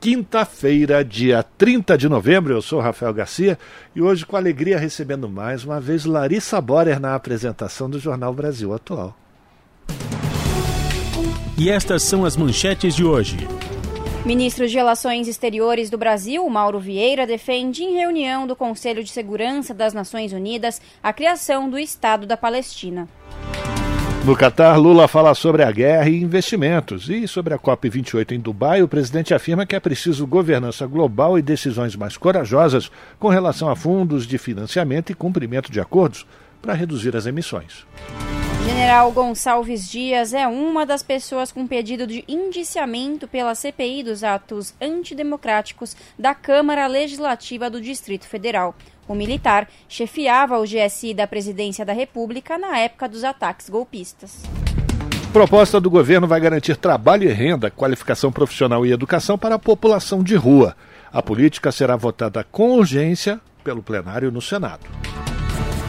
quinta-feira, dia 30 de novembro. Eu sou Rafael Garcia e hoje, com alegria, recebendo mais uma vez Larissa Borer na apresentação do Jornal Brasil Atual. E estas são as manchetes de hoje. Ministro de Relações Exteriores do Brasil, Mauro Vieira, defende em reunião do Conselho de Segurança das Nações Unidas a criação do Estado da Palestina. No Catar, Lula fala sobre a guerra e investimentos. E sobre a COP28 em Dubai, o presidente afirma que é preciso governança global e decisões mais corajosas com relação a fundos de financiamento e cumprimento de acordos para reduzir as emissões. General Gonçalves Dias é uma das pessoas com pedido de indiciamento pela CPI dos atos antidemocráticos da Câmara Legislativa do Distrito Federal. O militar chefiava o GSI da Presidência da República na época dos ataques golpistas. Proposta do governo vai garantir trabalho e renda, qualificação profissional e educação para a população de rua. A política será votada com urgência pelo plenário no Senado.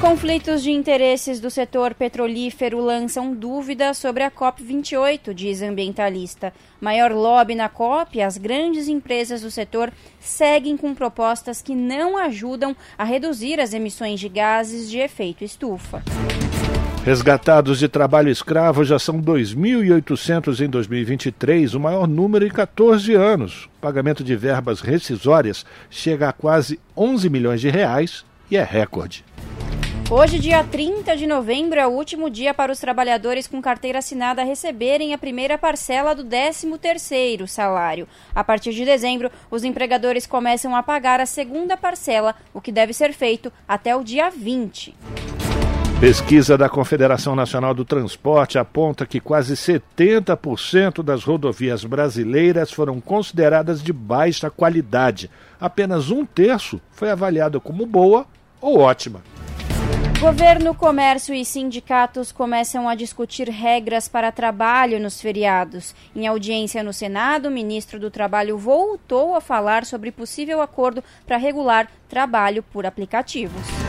Conflitos de interesses do setor petrolífero lançam dúvidas sobre a COP28, diz ambientalista. Maior lobby na COP, as grandes empresas do setor seguem com propostas que não ajudam a reduzir as emissões de gases de efeito estufa. Resgatados de trabalho escravo já são 2.800 em 2023, o maior número em 14 anos. O pagamento de verbas rescisórias chega a quase 11 milhões de reais e é recorde. Hoje, dia 30 de novembro, é o último dia para os trabalhadores com carteira assinada receberem a primeira parcela do 13º salário. A partir de dezembro, os empregadores começam a pagar a segunda parcela, o que deve ser feito até o dia 20. Pesquisa da Confederação Nacional do Transporte aponta que quase 70% das rodovias brasileiras foram consideradas de baixa qualidade. Apenas um terço foi avaliado como boa ou ótima. Governo, comércio e sindicatos começam a discutir regras para trabalho nos feriados. Em audiência no Senado, o ministro do Trabalho voltou a falar sobre possível acordo para regular trabalho por aplicativos.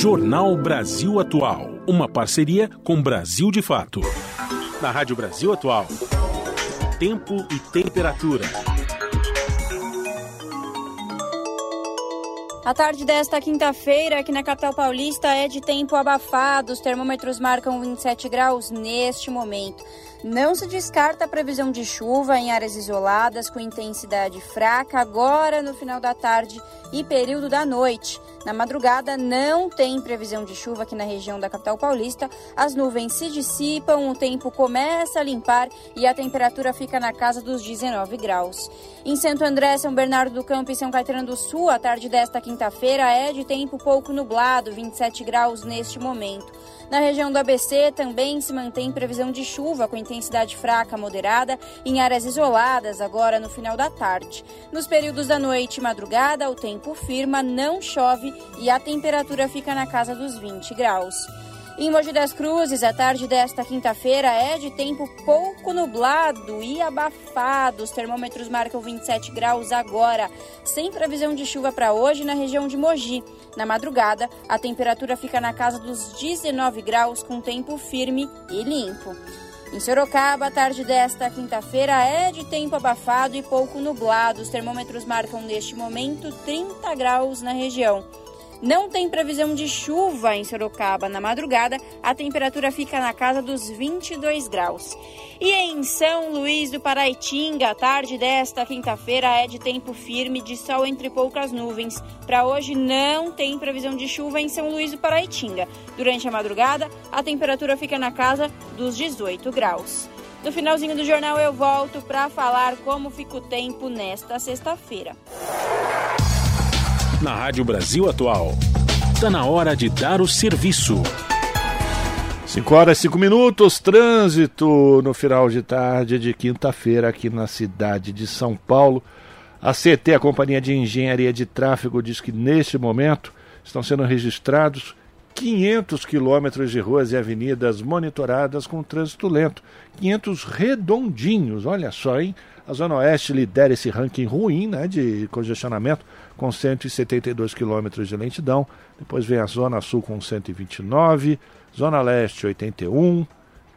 Jornal Brasil Atual, uma parceria com Brasil de Fato. Na Rádio Brasil Atual, tempo e temperatura. A tarde desta quinta-feira, aqui na capital paulista, é de tempo abafado. Os termômetros marcam 27 graus neste momento. Não se descarta a previsão de chuva em áreas isoladas com intensidade fraca agora no final da tarde e período da noite. Na madrugada não tem previsão de chuva aqui na região da capital paulista. As nuvens se dissipam, o tempo começa a limpar e a temperatura fica na casa dos 19 graus. Em Santo André, São Bernardo do Campo e São Caetano do Sul, a tarde desta quinta-feira é de tempo pouco nublado, 27 graus neste momento. Na região do ABC também se mantém previsão de chuva com intensidade fraca moderada em áreas isoladas agora no final da tarde. Nos períodos da noite e madrugada, o tempo firma, não chove e a temperatura fica na casa dos 20 graus. Em Mogi das Cruzes, a tarde desta quinta-feira é de tempo pouco nublado e abafado. Os termômetros marcam 27 graus agora, sem previsão de chuva para hoje na região de Mogi. Na madrugada, a temperatura fica na casa dos 19 graus, com tempo firme e limpo. Em Sorocaba, a tarde desta quinta-feira é de tempo abafado e pouco nublado. Os termômetros marcam neste momento 30 graus na região. Não tem previsão de chuva em Sorocaba na madrugada, a temperatura fica na casa dos 22 graus. E em São Luís do Paraitinga, a tarde desta quinta-feira é de tempo firme, de sol entre poucas nuvens. Para hoje não tem previsão de chuva em São Luís do Paraitinga. Durante a madrugada, a temperatura fica na casa dos 18 graus. No finalzinho do jornal eu volto para falar como fica o tempo nesta sexta-feira. Na Rádio Brasil Atual, está na hora de dar o serviço. 5 horas e 5 minutos, trânsito no final de tarde de quinta-feira aqui na cidade de São Paulo. A CT, a Companhia de Engenharia de Tráfego, diz que neste momento estão sendo registrados 500 quilômetros de ruas e avenidas monitoradas com trânsito lento. 500 redondinhos, olha só, hein? A Zona Oeste lidera esse ranking ruim né, de congestionamento, com 172 quilômetros de lentidão. Depois vem a Zona Sul com 129 Zona Leste 81,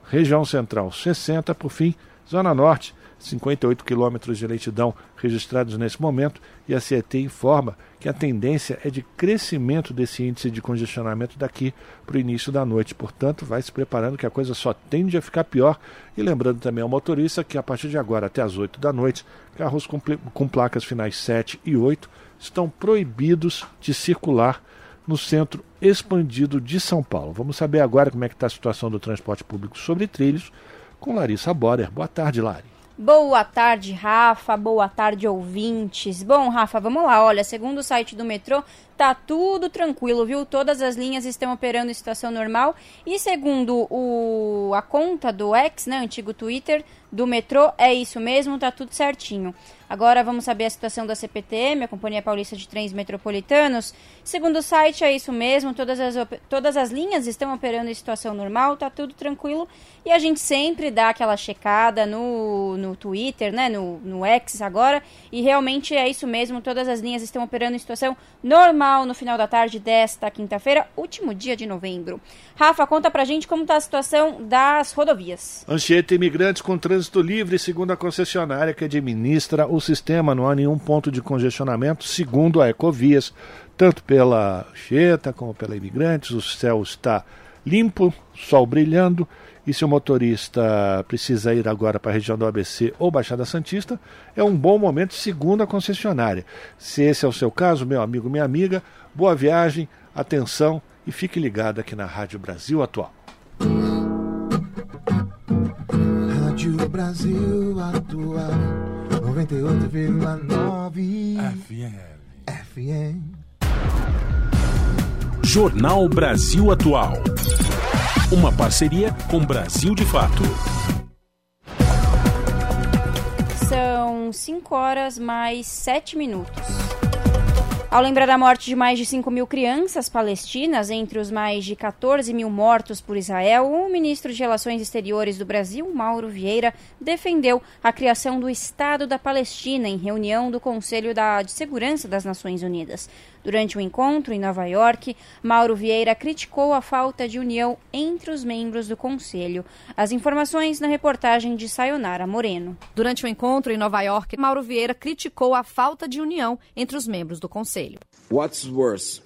região Central 60, por fim, Zona Norte 58 quilômetros de lentidão registrados nesse momento e a CET informa que a tendência é de crescimento desse índice de congestionamento daqui para o início da noite. Portanto, vai se preparando que a coisa só tende a ficar pior. E lembrando também ao motorista que a partir de agora até as 8 da noite, carros com, com placas finais 7 e 8 estão proibidos de circular no centro expandido de São Paulo. Vamos saber agora como é que está a situação do transporte público sobre trilhos com Larissa Borer. Boa tarde, Lari. Boa tarde, Rafa. Boa tarde, ouvintes. Bom, Rafa, vamos lá. Olha, segundo o site do metrô, tá tudo tranquilo, viu? Todas as linhas estão operando em situação normal. E segundo o, a conta do X, né, antigo Twitter, do metrô, é isso mesmo, tá tudo certinho. Agora vamos saber a situação da CPTM, a Companhia Paulista de Trens Metropolitanos. Segundo o site, é isso mesmo, todas as, todas as linhas estão operando em situação normal, tá tudo tranquilo. E a gente sempre dá aquela checada no, no Twitter, né, no, no X agora, e realmente é isso mesmo, todas as linhas estão operando em situação normal no final da tarde desta quinta-feira, último dia de novembro. Rafa, conta pra gente como está a situação das rodovias. Anchieta imigrantes com trânsito livre, segundo a concessionária que administra o sistema, não há nenhum ponto de congestionamento, segundo a Ecovias, tanto pela Anchieta como pela imigrantes, o céu está limpo, sol brilhando, e se o motorista precisa ir agora para a região do ABC ou Baixada Santista, é um bom momento, segundo a concessionária. Se esse é o seu caso, meu amigo, minha amiga, boa viagem, atenção e fique ligado aqui na Rádio Brasil Atual. Rádio Brasil Atual 98,9 FM. FM. Jornal Brasil Atual. Uma parceria com Brasil de Fato. São 5 horas mais 7 minutos. Ao lembrar da morte de mais de 5 mil crianças palestinas, entre os mais de 14 mil mortos por Israel, o ministro de Relações Exteriores do Brasil, Mauro Vieira, defendeu a criação do Estado da Palestina em reunião do Conselho de Segurança das Nações Unidas. Durante o um encontro em Nova York, Mauro Vieira criticou a falta de união entre os membros do Conselho. As informações na reportagem de Sayonara Moreno. Durante o um encontro em Nova York, Mauro Vieira criticou a falta de união entre os membros do Conselho. What's worse?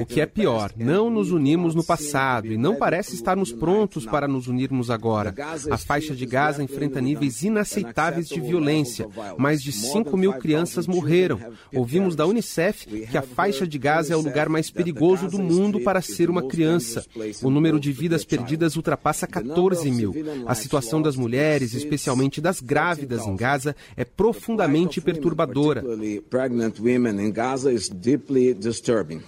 O que é pior, não nos unimos no passado e não parece estarmos prontos para nos unirmos agora. A faixa de Gaza enfrenta níveis inaceitáveis de violência. Mais de 5 mil crianças morreram. Ouvimos da Unicef que a faixa de Gaza é o lugar mais perigoso do mundo para ser uma criança. O número de vidas perdidas ultrapassa 14 mil. A situação das mulheres, especialmente das grávidas em Gaza, é profundamente perturbadora disturbing.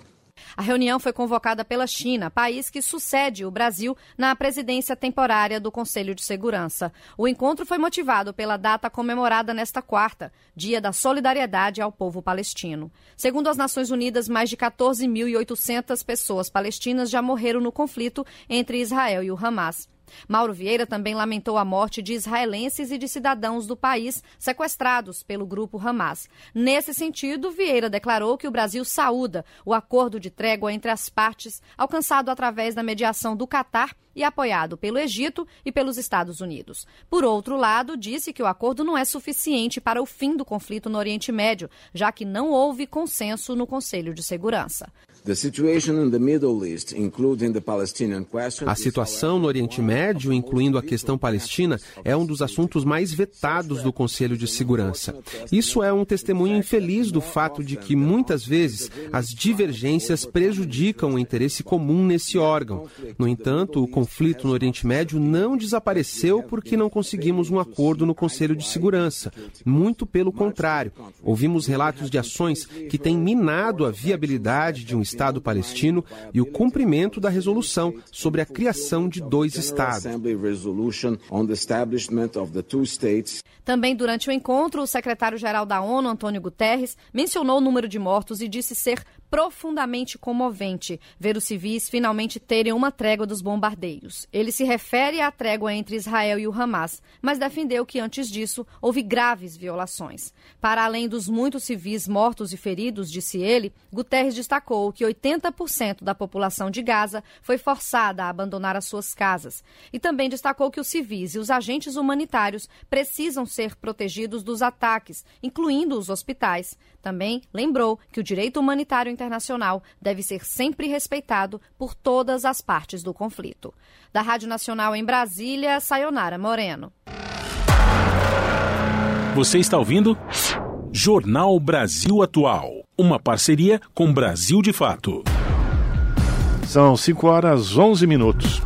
A reunião foi convocada pela China, país que sucede o Brasil na presidência temporária do Conselho de Segurança. O encontro foi motivado pela data comemorada nesta quarta, Dia da Solidariedade ao Povo Palestino. Segundo as Nações Unidas, mais de 14.800 pessoas palestinas já morreram no conflito entre Israel e o Hamas. Mauro Vieira também lamentou a morte de israelenses e de cidadãos do país sequestrados pelo grupo Hamas. Nesse sentido, Vieira declarou que o Brasil saúda o acordo de trégua entre as partes alcançado através da mediação do Catar e apoiado pelo Egito e pelos Estados Unidos. Por outro lado, disse que o acordo não é suficiente para o fim do conflito no Oriente Médio, já que não houve consenso no Conselho de Segurança. A situação no Oriente Médio, incluindo a questão palestina, é um dos assuntos mais vetados do Conselho de Segurança. Isso é um testemunho infeliz do fato de que, muitas vezes, as divergências prejudicam o interesse comum nesse órgão. No entanto, o conflito no Oriente Médio não desapareceu porque não conseguimos um acordo no Conselho de Segurança. Muito pelo contrário. Ouvimos relatos de ações que têm minado a viabilidade de um Estado palestino e o cumprimento da resolução sobre a criação de dois Estados. Também durante o encontro, o secretário-geral da ONU, Antônio Guterres, mencionou o número de mortos e disse ser profundamente comovente ver os civis finalmente terem uma trégua dos bombardeios. Ele se refere à trégua entre Israel e o Hamas, mas defendeu que antes disso houve graves violações. Para além dos muitos civis mortos e feridos, disse ele, Guterres destacou que 80% da população de Gaza foi forçada a abandonar as suas casas e também destacou que os civis e os agentes humanitários precisam ser protegidos dos ataques, incluindo os hospitais. Também lembrou que o direito humanitário internacional deve ser sempre respeitado por todas as partes do conflito. Da Rádio Nacional em Brasília, Sayonara Moreno. Você está ouvindo? Jornal Brasil Atual. Uma parceria com Brasil de Fato. São 5 horas 11 minutos.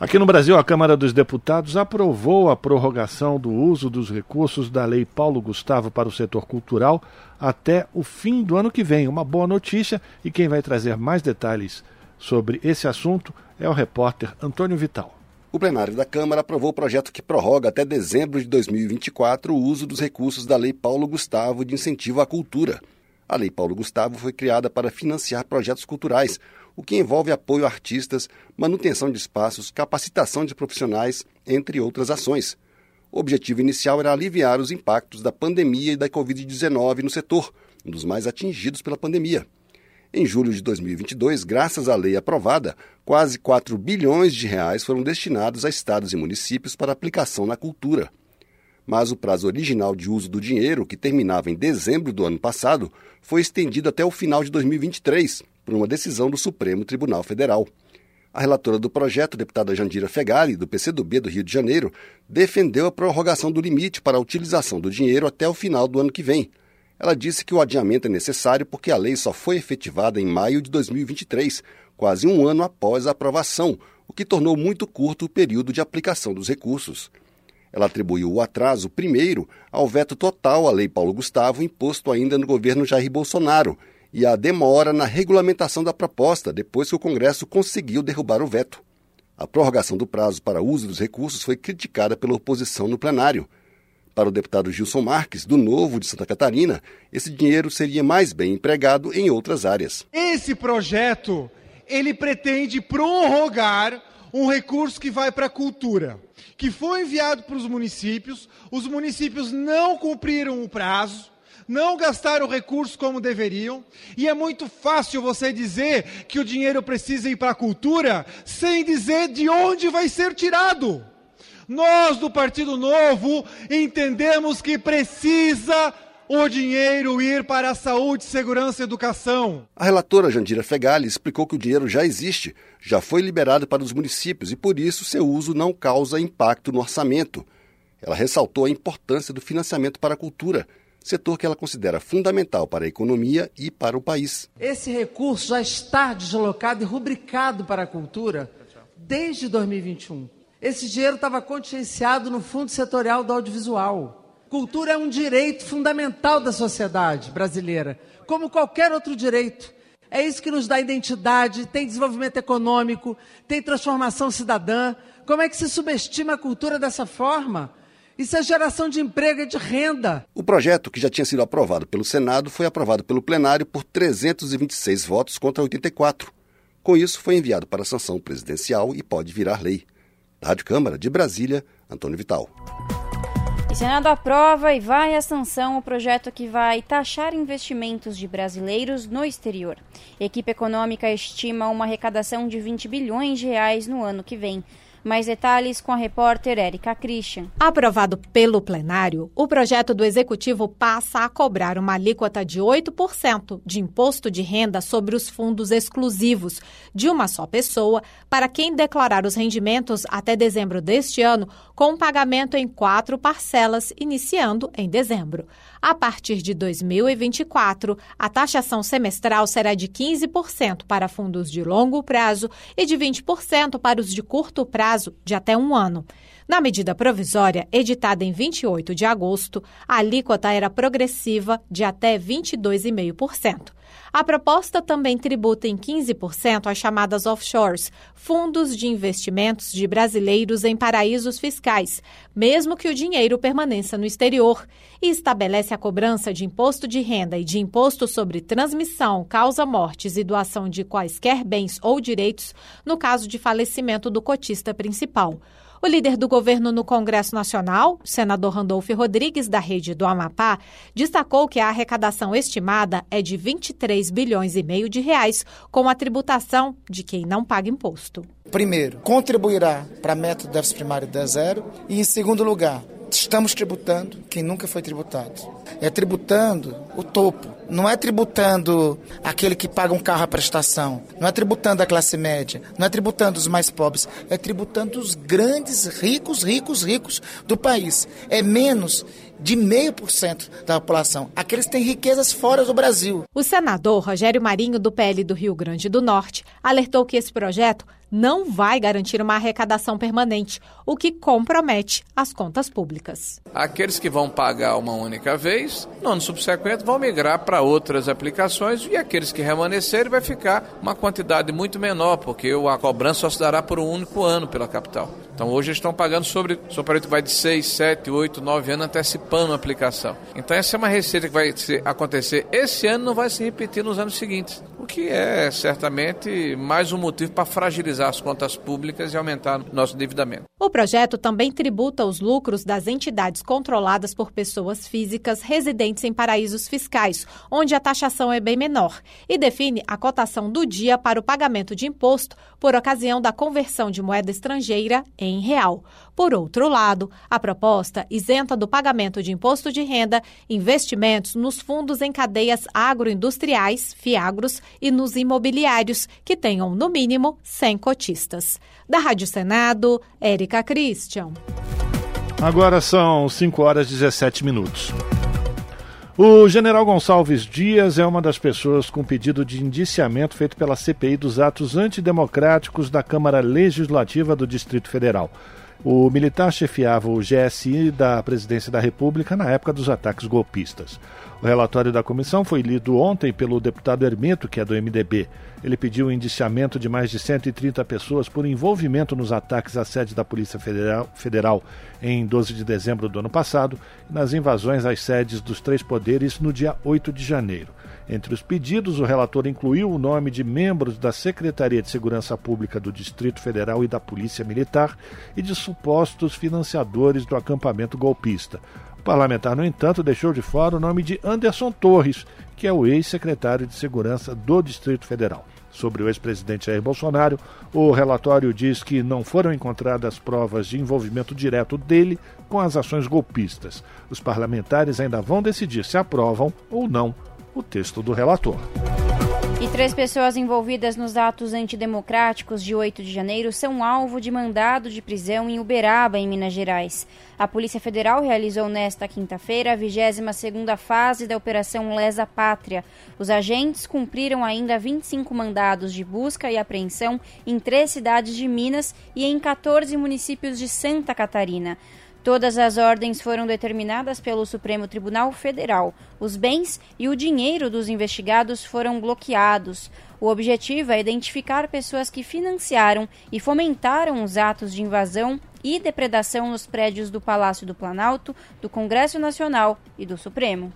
Aqui no Brasil, a Câmara dos Deputados aprovou a prorrogação do uso dos recursos da Lei Paulo Gustavo para o setor cultural até o fim do ano que vem. Uma boa notícia e quem vai trazer mais detalhes sobre esse assunto é o repórter Antônio Vital. O plenário da Câmara aprovou o projeto que prorroga até dezembro de 2024 o uso dos recursos da Lei Paulo Gustavo de incentivo à cultura. A Lei Paulo Gustavo foi criada para financiar projetos culturais, o que envolve apoio a artistas, manutenção de espaços, capacitação de profissionais, entre outras ações. O objetivo inicial era aliviar os impactos da pandemia e da Covid-19 no setor, um dos mais atingidos pela pandemia. Em julho de 2022, graças à lei aprovada, quase 4 bilhões de reais foram destinados a estados e municípios para aplicação na cultura. Mas o prazo original de uso do dinheiro, que terminava em dezembro do ano passado, foi estendido até o final de 2023, por uma decisão do Supremo Tribunal Federal. A relatora do projeto, deputada Jandira Fegali, do PCdoB do Rio de Janeiro, defendeu a prorrogação do limite para a utilização do dinheiro até o final do ano que vem. Ela disse que o adiamento é necessário porque a lei só foi efetivada em maio de 2023, quase um ano após a aprovação, o que tornou muito curto o período de aplicação dos recursos. Ela atribuiu o atraso, primeiro, ao veto total à Lei Paulo Gustavo, imposto ainda no governo Jair Bolsonaro, e a demora na regulamentação da proposta depois que o Congresso conseguiu derrubar o veto. A prorrogação do prazo para uso dos recursos foi criticada pela oposição no plenário. Para o deputado Gilson Marques, do Novo de Santa Catarina, esse dinheiro seria mais bem empregado em outras áreas. Esse projeto, ele pretende prorrogar um recurso que vai para a cultura, que foi enviado para os municípios, os municípios não cumpriram o prazo, não gastaram recursos como deveriam, e é muito fácil você dizer que o dinheiro precisa ir para a cultura sem dizer de onde vai ser tirado. Nós do Partido Novo entendemos que precisa o dinheiro ir para a saúde, segurança e educação. A relatora Jandira Fegali explicou que o dinheiro já existe, já foi liberado para os municípios e por isso seu uso não causa impacto no orçamento. Ela ressaltou a importância do financiamento para a cultura setor que ela considera fundamental para a economia e para o país. Esse recurso já está deslocado e rubricado para a cultura desde 2021. Esse dinheiro estava contingenciado no Fundo Setorial do Audiovisual. Cultura é um direito fundamental da sociedade brasileira, como qualquer outro direito. É isso que nos dá identidade, tem desenvolvimento econômico, tem transformação cidadã. Como é que se subestima a cultura dessa forma? Isso é geração de emprego e de renda. O projeto, que já tinha sido aprovado pelo Senado, foi aprovado pelo plenário por 326 votos contra 84. Com isso, foi enviado para a sanção presidencial e pode virar lei. Da Rádio Câmara de Brasília, Antônio Vital. O Senado aprova e vai à sanção o projeto que vai taxar investimentos de brasileiros no exterior. A equipe econômica estima uma arrecadação de 20 bilhões de reais no ano que vem. Mais detalhes com a repórter Érica Christian. Aprovado pelo plenário, o projeto do Executivo passa a cobrar uma alíquota de 8% de imposto de renda sobre os fundos exclusivos de uma só pessoa para quem declarar os rendimentos até dezembro deste ano, com pagamento em quatro parcelas, iniciando em dezembro. A partir de 2024, a taxação semestral será de 15% para fundos de longo prazo e de 20% para os de curto prazo, de até um ano. Na medida provisória, editada em 28 de agosto, a alíquota era progressiva de até 22,5%. A proposta também tributa em 15% as chamadas offshores, fundos de investimentos de brasileiros em paraísos fiscais, mesmo que o dinheiro permaneça no exterior, e estabelece a cobrança de imposto de renda e de imposto sobre transmissão, causa-mortes e doação de quaisquer bens ou direitos no caso de falecimento do cotista principal. O líder do governo no Congresso Nacional, senador Randolfo Rodrigues, da rede do Amapá, destacou que a arrecadação estimada é de 23 bilhões e meio de reais, com a tributação de quem não paga imposto. Primeiro, contribuirá para a meta do déficit primário de zero e, em segundo lugar, estamos tributando quem nunca foi tributado. É tributando o topo. Não é tributando aquele que paga um carro à prestação. Não é tributando a classe média. Não é tributando os mais pobres. É tributando os grandes, ricos, ricos, ricos do país. É menos de meio por cento da população, aqueles que têm riquezas fora do Brasil. O senador Rogério Marinho, do PL do Rio Grande do Norte, alertou que esse projeto não vai garantir uma arrecadação permanente, o que compromete as contas públicas. Aqueles que vão pagar uma única vez, no ano subsequente vão migrar para outras aplicações e aqueles que permanecerem vai ficar uma quantidade muito menor, porque a cobrança só se dará por um único ano pela capital. Então hoje estão pagando sobre, sobre vai de 6, 7, 8, 9 anos antecipando a aplicação. Então essa é uma receita que vai acontecer esse ano não vai se repetir nos anos seguintes, que é certamente mais um motivo para fragilizar as contas públicas e aumentar nosso endividamento. O projeto também tributa os lucros das entidades controladas por pessoas físicas residentes em paraísos fiscais, onde a taxação é bem menor, e define a cotação do dia para o pagamento de imposto por ocasião da conversão de moeda estrangeira em real. Por outro lado, a proposta isenta do pagamento de imposto de renda investimentos nos fundos em cadeias agroindustriais, fiagros, e nos imobiliários, que tenham, no mínimo, 100 cotistas. Da Rádio Senado, Érica Christian. Agora são 5 horas e 17 minutos. O general Gonçalves Dias é uma das pessoas com pedido de indiciamento feito pela CPI dos atos antidemocráticos da Câmara Legislativa do Distrito Federal. O militar chefiava o GSI da Presidência da República na época dos ataques golpistas. O relatório da comissão foi lido ontem pelo deputado Hermeto, que é do MDB. Ele pediu o indiciamento de mais de 130 pessoas por envolvimento nos ataques à sede da Polícia Federal, Federal em 12 de dezembro do ano passado e nas invasões às sedes dos três poderes no dia 8 de janeiro. Entre os pedidos, o relator incluiu o nome de membros da Secretaria de Segurança Pública do Distrito Federal e da Polícia Militar e de supostos financiadores do acampamento golpista. O parlamentar, no entanto, deixou de fora o nome de Anderson Torres, que é o ex-secretário de Segurança do Distrito Federal. Sobre o ex-presidente Jair Bolsonaro, o relatório diz que não foram encontradas provas de envolvimento direto dele com as ações golpistas. Os parlamentares ainda vão decidir se aprovam ou não o texto do relator. E três pessoas envolvidas nos atos antidemocráticos de 8 de janeiro são alvo de mandado de prisão em Uberaba, em Minas Gerais. A Polícia Federal realizou nesta quinta-feira a 22ª fase da Operação Lesa Pátria. Os agentes cumpriram ainda 25 mandados de busca e apreensão em três cidades de Minas e em 14 municípios de Santa Catarina. Todas as ordens foram determinadas pelo Supremo Tribunal Federal. Os bens e o dinheiro dos investigados foram bloqueados. O objetivo é identificar pessoas que financiaram e fomentaram os atos de invasão e depredação nos prédios do Palácio do Planalto, do Congresso Nacional e do Supremo.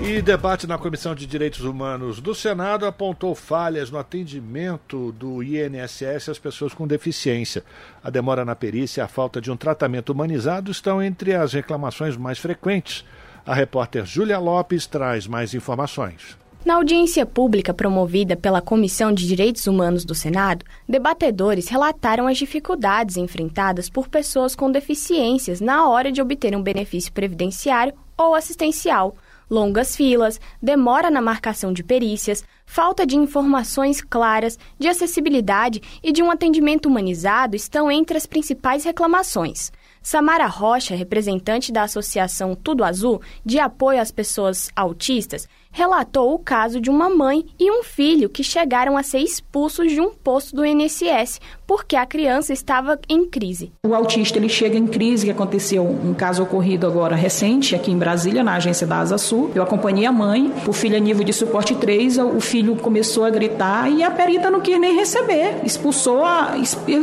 E debate na Comissão de Direitos Humanos do Senado apontou falhas no atendimento do INSS às pessoas com deficiência. A demora na perícia e a falta de um tratamento humanizado estão entre as reclamações mais frequentes. A repórter Júlia Lopes traz mais informações. Na audiência pública promovida pela Comissão de Direitos Humanos do Senado, debatedores relataram as dificuldades enfrentadas por pessoas com deficiências na hora de obter um benefício previdenciário ou assistencial. Longas filas, demora na marcação de perícias, falta de informações claras, de acessibilidade e de um atendimento humanizado estão entre as principais reclamações. Samara Rocha, representante da Associação Tudo Azul, de apoio às pessoas autistas, relatou o caso de uma mãe e um filho que chegaram a ser expulsos de um posto do INSS porque a criança estava em crise. O autista ele chega em crise, que aconteceu um caso ocorrido agora recente aqui em Brasília, na agência da Asa Sul. Eu acompanhei a mãe, o filho é nível de suporte 3, o filho começou a gritar e a perita não quis nem receber. Expulsou, a,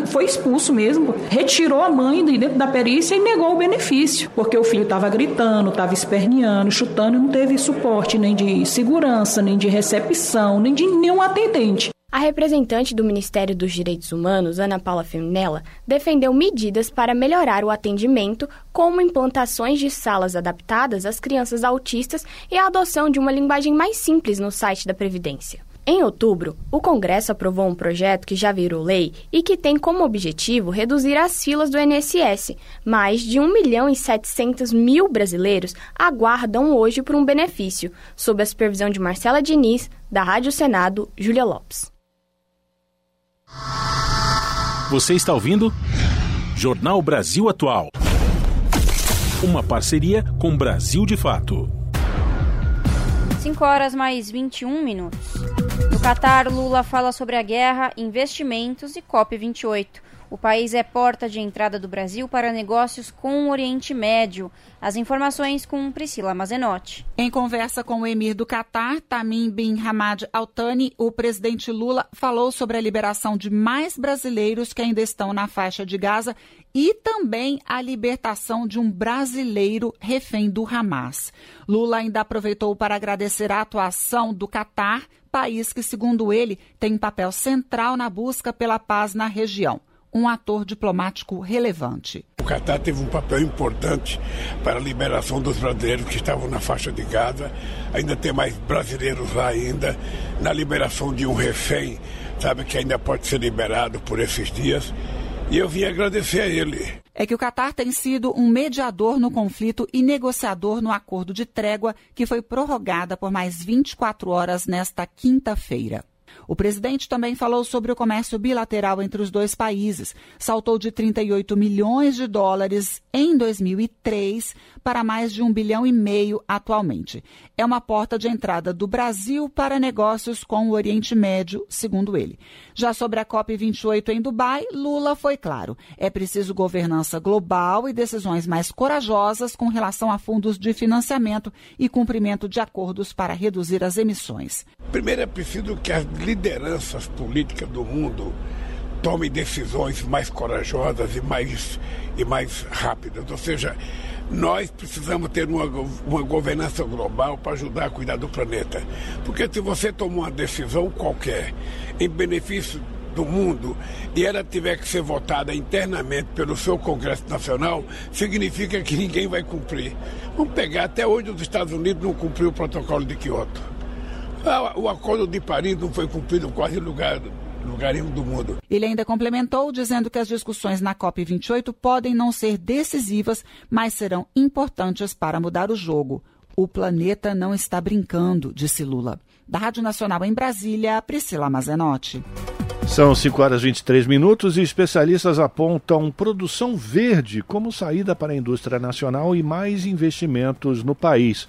foi expulso mesmo, retirou a mãe de dentro da perícia e negou o benefício, porque o filho estava gritando, estava esperneando, chutando e não teve suporte nem de segurança, nem de recepção, nem de nenhum atendente. A representante do Ministério dos Direitos Humanos, Ana Paula Feminella, defendeu medidas para melhorar o atendimento, como implantações de salas adaptadas às crianças autistas e a adoção de uma linguagem mais simples no site da Previdência. Em outubro, o Congresso aprovou um projeto que já virou lei e que tem como objetivo reduzir as filas do INSS. Mais de 1 milhão e 700 mil brasileiros aguardam hoje por um benefício, sob a supervisão de Marcela Diniz, da Rádio Senado, Júlia Lopes. Você está ouvindo? Jornal Brasil Atual. Uma parceria com Brasil de Fato. 5 horas mais 21 minutos. No Catar, Lula fala sobre a guerra, investimentos e COP28. O país é porta de entrada do Brasil para negócios com o Oriente Médio. As informações com Priscila Mazenotti. Em conversa com o emir do Catar, Tamim bin Hamad Al Thani, o presidente Lula falou sobre a liberação de mais brasileiros que ainda estão na faixa de Gaza e também a libertação de um brasileiro refém do Hamas. Lula ainda aproveitou para agradecer a atuação do Catar, país que, segundo ele, tem um papel central na busca pela paz na região um ator diplomático relevante. O Catar teve um papel importante para a liberação dos brasileiros que estavam na faixa de Gaza. Ainda tem mais brasileiros lá ainda, na liberação de um refém, sabe, que ainda pode ser liberado por esses dias. E eu vim agradecer a ele. É que o Catar tem sido um mediador no conflito e negociador no acordo de trégua que foi prorrogada por mais 24 horas nesta quinta-feira. O presidente também falou sobre o comércio bilateral entre os dois países. Saltou de 38 milhões de dólares em 2003 para mais de um bilhão e meio atualmente. É uma porta de entrada do Brasil para negócios com o Oriente Médio, segundo ele. Já sobre a COP28 em Dubai, Lula foi claro. É preciso governança global e decisões mais corajosas com relação a fundos de financiamento e cumprimento de acordos para reduzir as emissões. Primeiro é preciso que as lideranças políticas do mundo tomem decisões mais corajosas e mais, e mais rápidas. Ou seja, nós precisamos ter uma, uma governança global para ajudar a cuidar do planeta. Porque se você tomar uma decisão qualquer em benefício do mundo e ela tiver que ser votada internamente pelo seu Congresso Nacional, significa que ninguém vai cumprir. Vamos pegar, até hoje os Estados Unidos não cumpriu o protocolo de Kioto. Ah, o Acordo de Paris não foi cumprido em quase lugar, lugar nenhum do mundo. Ele ainda complementou dizendo que as discussões na COP28 podem não ser decisivas, mas serão importantes para mudar o jogo. O planeta não está brincando, disse Lula. Da Rádio Nacional em Brasília, Priscila Mazenotti. São 5 horas e 23 minutos e especialistas apontam produção verde como saída para a indústria nacional e mais investimentos no país.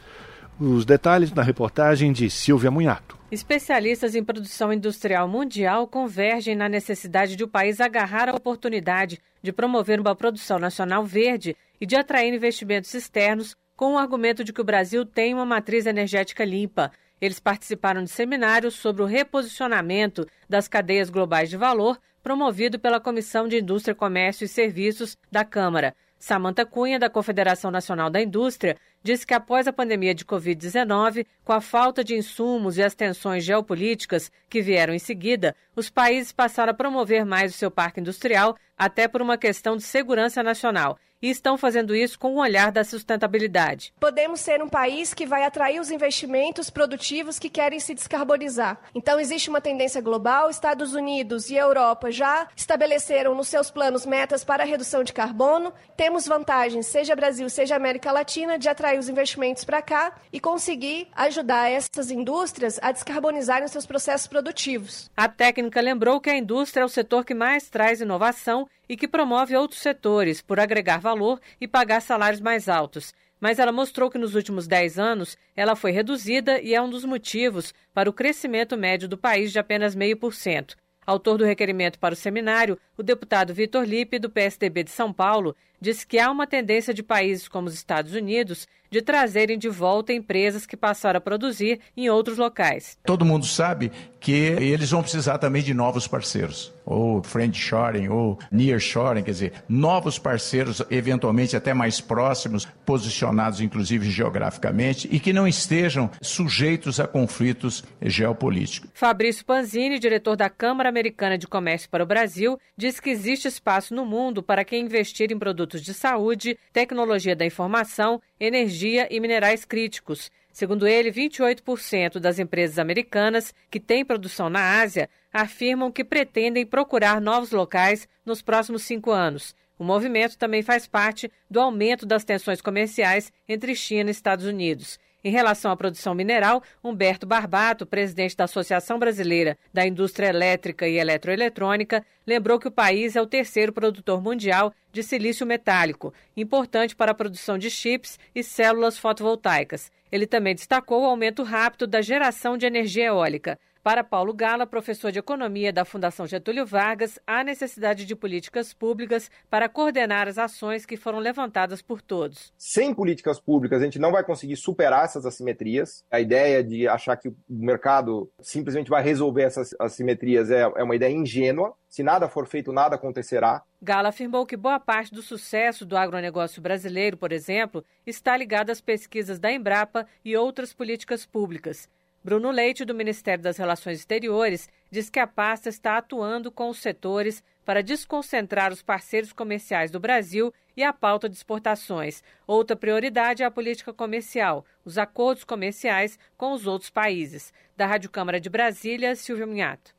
Os detalhes na reportagem de Silvia Munhato. Especialistas em produção industrial mundial convergem na necessidade de o país agarrar a oportunidade de promover uma produção nacional verde e de atrair investimentos externos com o argumento de que o Brasil tem uma matriz energética limpa. Eles participaram de seminários sobre o reposicionamento das cadeias globais de valor promovido pela Comissão de Indústria, Comércio e Serviços da Câmara. Samanta Cunha, da Confederação Nacional da Indústria, disse que após a pandemia de Covid-19, com a falta de insumos e as tensões geopolíticas que vieram em seguida, os países passaram a promover mais o seu parque industrial, até por uma questão de segurança nacional e estão fazendo isso com o olhar da sustentabilidade. Podemos ser um país que vai atrair os investimentos produtivos que querem se descarbonizar. Então, existe uma tendência global. Estados Unidos e Europa já estabeleceram nos seus planos metas para a redução de carbono. Temos vantagens, seja Brasil, seja América Latina, de atrair os investimentos para cá e conseguir ajudar essas indústrias a descarbonizarem os seus processos produtivos. A técnica lembrou que a indústria é o setor que mais traz inovação e que promove outros setores por agregar valor e pagar salários mais altos. Mas ela mostrou que nos últimos 10 anos ela foi reduzida e é um dos motivos para o crescimento médio do país de apenas 0,5%. Autor do requerimento para o seminário, o deputado Vitor Lipe, do PSDB de São Paulo, disse que há uma tendência de países como os Estados Unidos de trazerem de volta empresas que passaram a produzir em outros locais. Todo mundo sabe que eles vão precisar também de novos parceiros, ou friendshoring, ou nearshoring, quer dizer, novos parceiros, eventualmente até mais próximos, posicionados inclusive geograficamente, e que não estejam sujeitos a conflitos geopolíticos. Fabrício Panzini, diretor da Câmara Americana de Comércio para o Brasil, diz que existe espaço no mundo para quem investir em produtos de saúde, tecnologia da informação, energia e minerais críticos. Segundo ele, 28% das empresas americanas que têm produção na Ásia afirmam que pretendem procurar novos locais nos próximos cinco anos. O movimento também faz parte do aumento das tensões comerciais entre China e Estados Unidos. Em relação à produção mineral, Humberto Barbato, presidente da Associação Brasileira da Indústria Elétrica e Eletroeletrônica, lembrou que o país é o terceiro produtor mundial de silício metálico, importante para a produção de chips e células fotovoltaicas. Ele também destacou o aumento rápido da geração de energia eólica. Para Paulo Gala, professor de economia da Fundação Getúlio Vargas, há necessidade de políticas públicas para coordenar as ações que foram levantadas por todos. Sem políticas públicas, a gente não vai conseguir superar essas assimetrias. A ideia de achar que o mercado simplesmente vai resolver essas assimetrias é, é uma ideia ingênua. Se nada for feito, nada acontecerá. Gala afirmou que boa parte do sucesso do agronegócio brasileiro, por exemplo, está ligada às pesquisas da Embrapa e outras políticas públicas. Bruno Leite, do Ministério das Relações Exteriores, diz que a pasta está atuando com os setores para desconcentrar os parceiros comerciais do Brasil e a pauta de exportações. Outra prioridade é a política comercial, os acordos comerciais com os outros países. Da Rádio Câmara de Brasília, Silvio Minhato.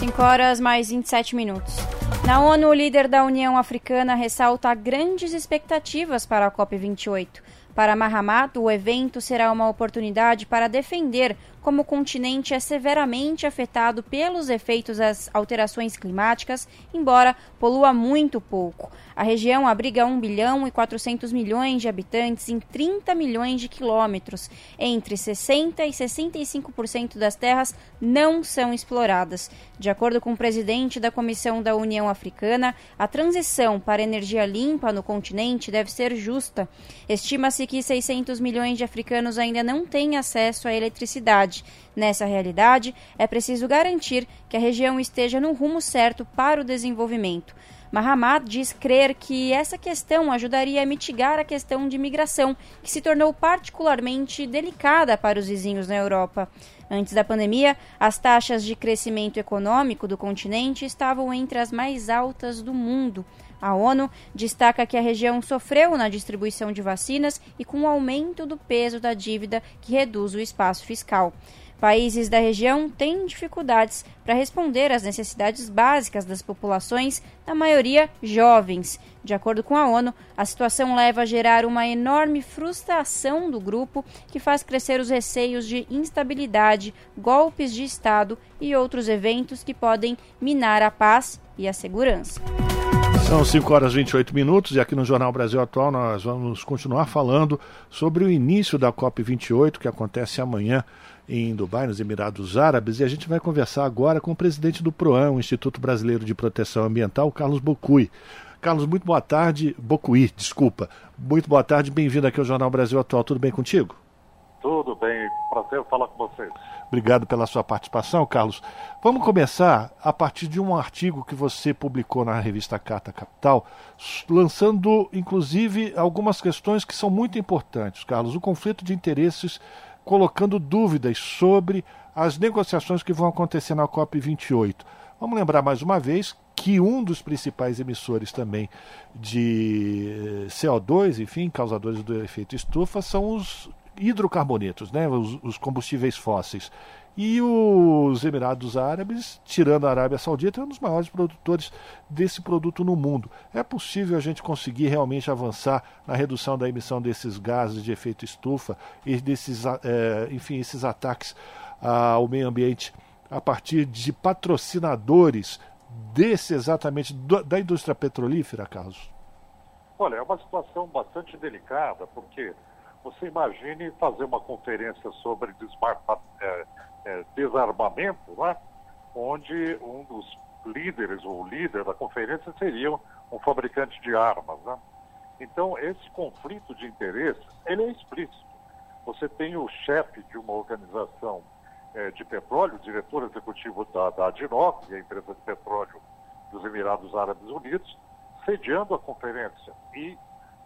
5 horas mais 27 minutos. Na ONU, o líder da União Africana ressalta grandes expectativas para a COP28. Para Mahamat, o evento será uma oportunidade para defender como o continente é severamente afetado pelos efeitos das alterações climáticas, embora polua muito pouco. A região abriga 1 bilhão e 400 milhões de habitantes em 30 milhões de quilômetros. Entre 60% e 65% das terras não são exploradas. De acordo com o presidente da Comissão da União Africana, a transição para energia limpa no continente deve ser justa. Estima-se que 600 milhões de africanos ainda não têm acesso à eletricidade. Nessa realidade, é preciso garantir que a região esteja no rumo certo para o desenvolvimento. Mahamat diz crer que essa questão ajudaria a mitigar a questão de migração, que se tornou particularmente delicada para os vizinhos na Europa. Antes da pandemia, as taxas de crescimento econômico do continente estavam entre as mais altas do mundo. A ONU destaca que a região sofreu na distribuição de vacinas e com o aumento do peso da dívida que reduz o espaço fiscal. Países da região têm dificuldades para responder às necessidades básicas das populações, na maioria jovens. De acordo com a ONU, a situação leva a gerar uma enorme frustração do grupo, que faz crescer os receios de instabilidade, golpes de Estado e outros eventos que podem minar a paz e a segurança. São 5 horas e 28 minutos e aqui no Jornal Brasil Atual nós vamos continuar falando sobre o início da COP28 que acontece amanhã em Dubai, nos Emirados Árabes, e a gente vai conversar agora com o presidente do PROAM, o Instituto Brasileiro de Proteção Ambiental, Carlos Bocui. Carlos, muito boa tarde. Bocuí, desculpa. Muito boa tarde, bem-vindo aqui ao Jornal Brasil Atual. Tudo bem contigo? Tudo bem, prazer falar com vocês. Obrigado pela sua participação, Carlos. Vamos começar a partir de um artigo que você publicou na revista Carta Capital, lançando inclusive algumas questões que são muito importantes, Carlos. O conflito de interesses, colocando dúvidas sobre as negociações que vão acontecer na COP28. Vamos lembrar mais uma vez que um dos principais emissores também de CO2, enfim, causadores do efeito estufa, são os hidrocarbonetos, né, os, os combustíveis fósseis. E os Emirados Árabes, tirando a Arábia Saudita, é um dos maiores produtores desse produto no mundo. É possível a gente conseguir realmente avançar na redução da emissão desses gases de efeito estufa e desses, é, enfim, esses ataques ao meio ambiente a partir de patrocinadores desse exatamente da indústria petrolífera, Carlos? Olha, é uma situação bastante delicada, porque você imagine fazer uma conferência sobre é, é, desarmamento, né? onde um dos líderes, ou líder da conferência, seria um fabricante de armas. Né? Então, esse conflito de interesses, ele é explícito. Você tem o chefe de uma organização é, de petróleo, o diretor executivo da, da a empresa de petróleo dos Emirados Árabes Unidos, sediando a conferência. E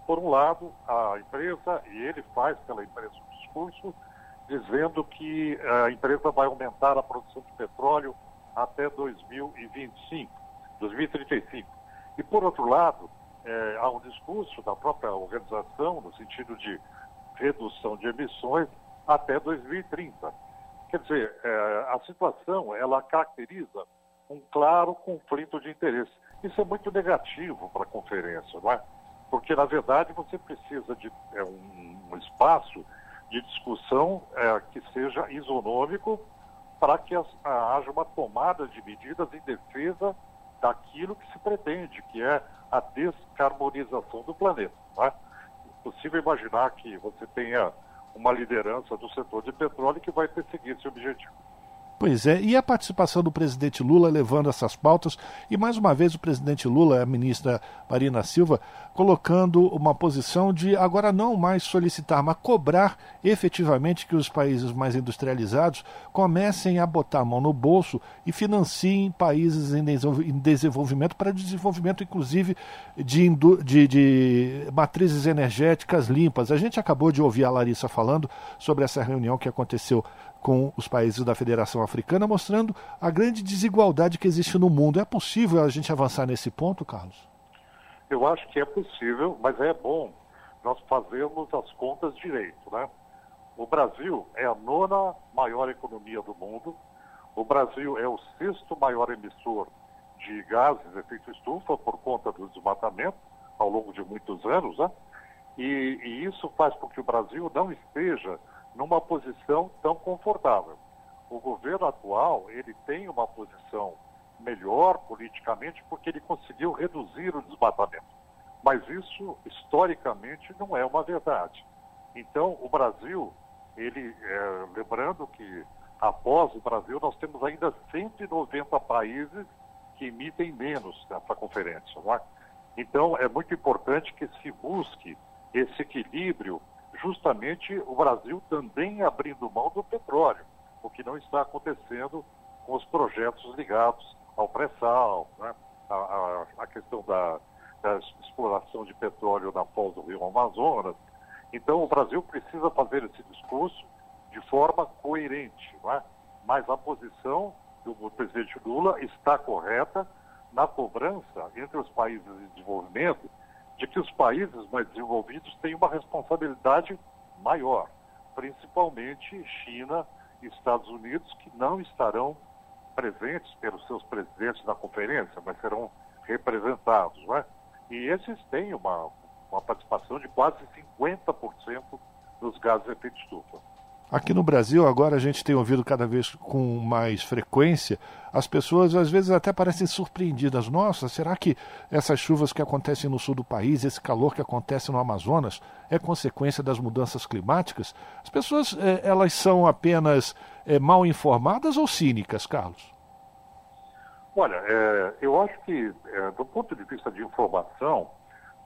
por um lado, a empresa, e ele faz pela empresa um discurso, dizendo que a empresa vai aumentar a produção de petróleo até 2025, 2035. E, por outro lado, é, há um discurso da própria organização no sentido de redução de emissões até 2030. Quer dizer, é, a situação ela caracteriza um claro conflito de interesse. Isso é muito negativo para a conferência, não é? Porque na verdade você precisa de é, um, um, espaço de discussão é, que seja isonômico para que as, a, haja uma tomada de medidas em defesa daquilo que se pretende, que é a descarbonização do planeta. Não é? possível imaginar que você tenha uma liderança do setor de petróleo que vai perseguir esse objetivo. Pois é, e a participação do presidente Lula levando essas pautas, e mais uma vez o presidente Lula, a ministra Marina Silva, colocando uma posição de agora não mais solicitar, mas cobrar efetivamente que os países mais industrializados comecem a botar a mão no bolso e financiem países em desenvolvimento para desenvolvimento, inclusive, de, de, de matrizes energéticas limpas. A gente acabou de ouvir a Larissa falando sobre essa reunião que aconteceu com os países da Federação Africana, mostrando a grande desigualdade que existe no mundo. É possível a gente avançar nesse ponto, Carlos? Eu acho que é possível, mas é bom nós fazermos as contas direito, né? O Brasil é a nona maior economia do mundo. O Brasil é o sexto maior emissor de gases de efeito estufa por conta do desmatamento ao longo de muitos anos, né? E, e isso faz com que o Brasil não esteja numa posição tão confortável. O governo atual, ele tem uma posição melhor politicamente porque ele conseguiu reduzir o desmatamento. Mas isso, historicamente, não é uma verdade. Então, o Brasil, ele, é, lembrando que após o Brasil, nós temos ainda 190 países que emitem menos nessa conferência. É? Então, é muito importante que se busque esse equilíbrio justamente o Brasil também abrindo mão do petróleo, o que não está acontecendo com os projetos ligados ao pré-sal, né? a, a, a, questão da, da, exploração de petróleo na foz do rio Amazonas. Então, o Brasil precisa fazer esse discurso de forma coerente, é? mas a posição do presidente Lula está correta na cobrança entre os países em desenvolvimento de que os países mais desenvolvidos têm uma responsabilidade maior, principalmente China e Estados Unidos, que não estarão presentes pelos seus presidentes na conferência, mas serão representados. Não é? E esses têm uma, uma participação de quase 50% dos gases de efeito estufa. Aqui no Brasil, agora a gente tem ouvido cada vez com mais frequência, as pessoas às vezes até parecem surpreendidas. Nossa, será que essas chuvas que acontecem no sul do país, esse calor que acontece no Amazonas, é consequência das mudanças climáticas? As pessoas, eh, elas são apenas eh, mal informadas ou cínicas, Carlos? Olha, é, eu acho que, é, do ponto de vista de informação,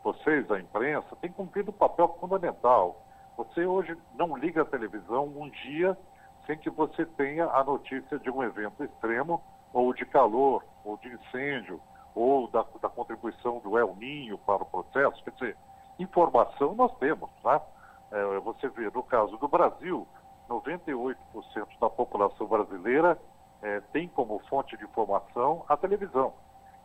vocês, a imprensa, têm cumprido um papel fundamental Você hoje não liga a televisão um dia sem que você tenha a notícia de um evento extremo, ou de calor, ou de incêndio, ou da, da contribuição do El Ninho para o processo. Quer dizer, informação nós temos. Né? É, você vê, no caso do Brasil, 98% da população brasileira é, tem como fonte de informação a televisão.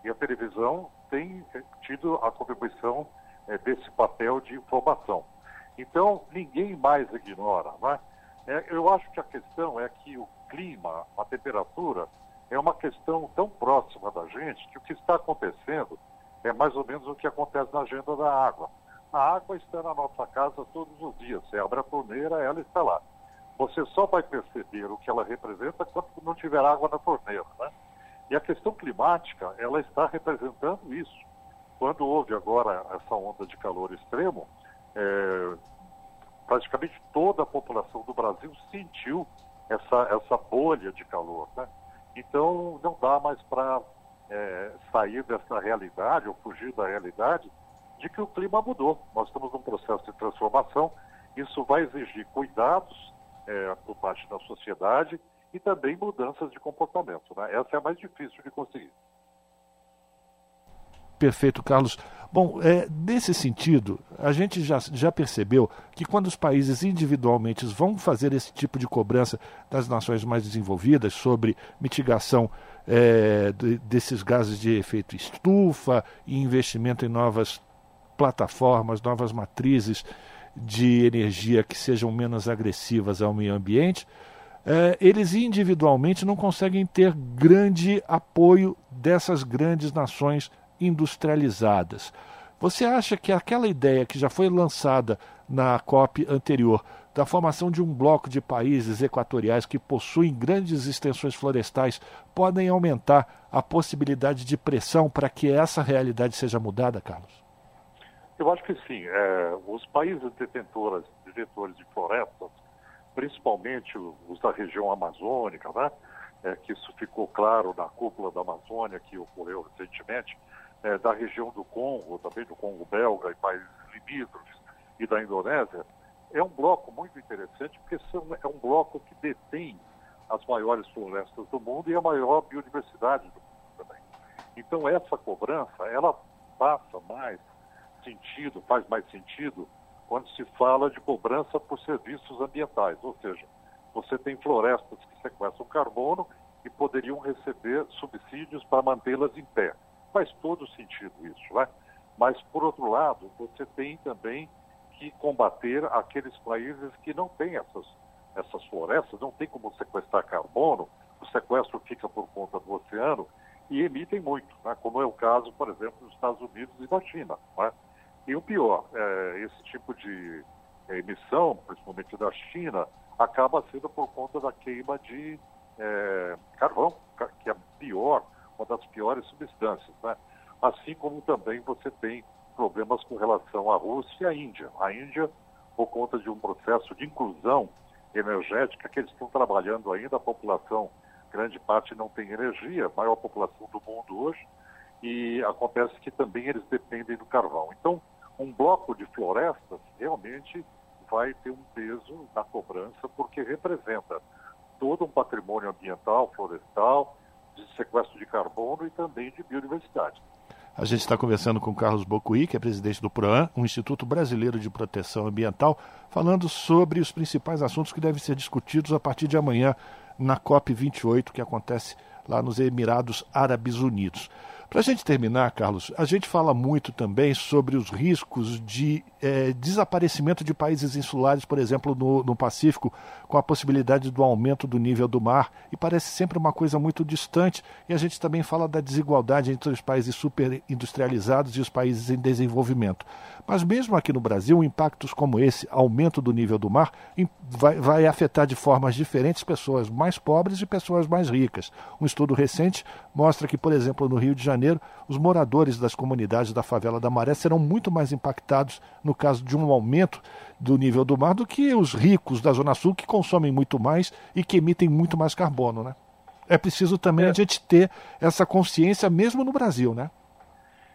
E a televisão tem é, tido a contribuição é, desse papel de informação. Então, ninguém mais ignora. Né? É, eu acho que a questão é que o clima, a temperatura, é uma questão tão próxima da gente que o que está acontecendo é mais ou menos o que acontece na agenda da água. A água está na nossa casa todos os dias. Você abre a torneira, ela está lá. Você só vai perceber o que ela representa quando não tiver água na torneira. Né? E a questão climática, ela está representando isso. Quando houve agora essa onda de calor extremo, é, praticamente toda a população do Brasil sentiu essa, essa bolha de calor. Né? Então, não dá mais para é, sair dessa realidade ou fugir da realidade de que o clima mudou. Nós estamos num processo de transformação. Isso vai exigir cuidados é, por parte da sociedade e também mudanças de comportamento. Né? Essa é a mais difícil de conseguir. Perfeito, Carlos. Bom, é, nesse sentido, a gente já, já percebeu que quando os países individualmente vão fazer esse tipo de cobrança das nações mais desenvolvidas sobre mitigação é, de, desses gases de efeito estufa e investimento em novas plataformas, novas matrizes de energia que sejam menos agressivas ao meio ambiente, é, eles individualmente não conseguem ter grande apoio dessas grandes nações industrializadas. Você acha que aquela ideia que já foi lançada na COP anterior, da formação de um bloco de países equatoriais que possuem grandes extensões florestais, podem aumentar a possibilidade de pressão para que essa realidade seja mudada, Carlos? Eu acho que sim. É, os países detentores, detentores de florestas, principalmente os da região amazônica, né, é, que isso ficou claro na cúpula da Amazônia que ocorreu recentemente, é, da região do Congo, também do Congo belga e países limítrofes e da Indonésia, é um bloco muito interessante porque são, é um bloco que detém as maiores florestas do mundo e a maior biodiversidade do mundo também. Então essa cobrança, ela passa mais sentido, faz mais sentido quando se fala de cobrança por serviços ambientais, ou seja, você tem florestas que sequestram carbono e poderiam receber subsídios para mantê-las em pé faz todo sentido isso, né? Mas, por outro lado, você tem também que combater aqueles países que não têm essas, essas florestas, não tem como sequestrar carbono, o sequestro fica por conta do oceano e emitem muito, né? como é o caso, por exemplo, dos Estados Unidos e da China. Né? E o pior, é, esse tipo de emissão, principalmente da China, acaba sendo por conta da queima de é, carvão, que é pior uma das piores substâncias. Né? Assim como também você tem problemas com relação à Rússia e à Índia. A Índia, por conta de um processo de inclusão energética que eles estão trabalhando ainda, a população, grande parte não tem energia, a maior população do mundo hoje, e acontece que também eles dependem do carvão. Então, um bloco de florestas realmente vai ter um peso na cobrança, porque representa todo um patrimônio ambiental, florestal, de sequestro de carbono e também de biodiversidade. A gente está conversando com Carlos Bocuí, que é presidente do PROAN, um Instituto Brasileiro de Proteção Ambiental, falando sobre os principais assuntos que devem ser discutidos a partir de amanhã na COP28, que acontece lá nos Emirados Árabes Unidos. Para a gente terminar, Carlos, a gente fala muito também sobre os riscos de é, desaparecimento de países insulares, por exemplo, no, no, Pacífico, com a possibilidade do aumento do nível do mar, e parece sempre uma coisa muito distante. E a gente também fala da desigualdade entre os países superindustrializados e os países em desenvolvimento. Mas mesmo aqui no Brasil, impactos como esse, aumento do nível do mar, vai, vai afetar de formas diferentes pessoas mais pobres e pessoas mais ricas. Um estudo recente mostra que, por exemplo, no Rio de Janeiro, os moradores das comunidades da favela da Maré serão muito mais impactados no caso de um aumento do nível do mar do que os ricos da Zona Sul, que consomem muito mais e que emitem muito mais carbono, né? É preciso também é. a gente ter essa consciência mesmo no Brasil, né?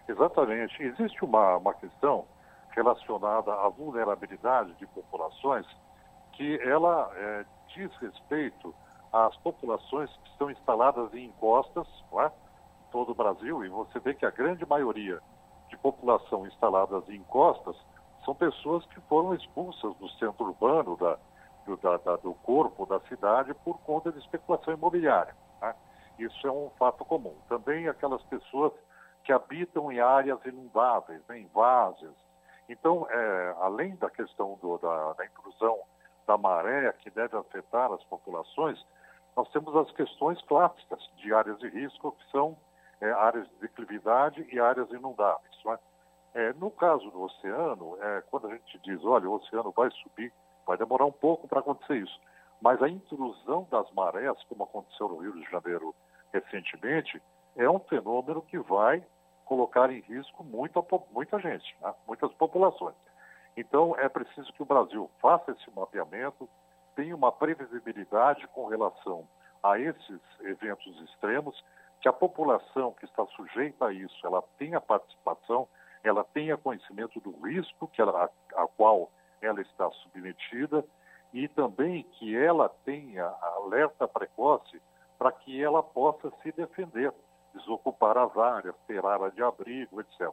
Exatamente. Existe uma, uma questão relacionada à vulnerabilidade de populações, que ela é, diz respeito às populações que estão instaladas em encostas, é? todo o Brasil, e você vê que a grande maioria de população instaladas em encostas são pessoas que foram expulsas do centro urbano, da, do, da, da, do corpo da cidade, por conta de especulação imobiliária. Né? Isso é um fato comum. Também aquelas pessoas que habitam em áreas inundáveis, né, em várzeas. Então, é, além da questão do, da, da intrusão da maré, que deve afetar as populações, nós temos as questões clássicas de áreas de risco, que são é, áreas de declividade e áreas inundáveis. É? É, no caso do oceano, é, quando a gente diz, olha, o oceano vai subir, vai demorar um pouco para acontecer isso. Mas a intrusão das marés, como aconteceu no Rio de Janeiro recentemente, é um fenômeno que vai colocar em risco muita, muita gente, né? muitas populações. Então, é preciso que o Brasil faça esse mapeamento, tenha uma previsibilidade com relação a esses eventos extremos que a população que está sujeita a isso, ela tenha participação, ela tenha conhecimento do risco que ela, a, a qual ela está submetida e também que ela tenha alerta precoce para que ela possa se defender, desocupar as áreas, ter área de abrigo, etc.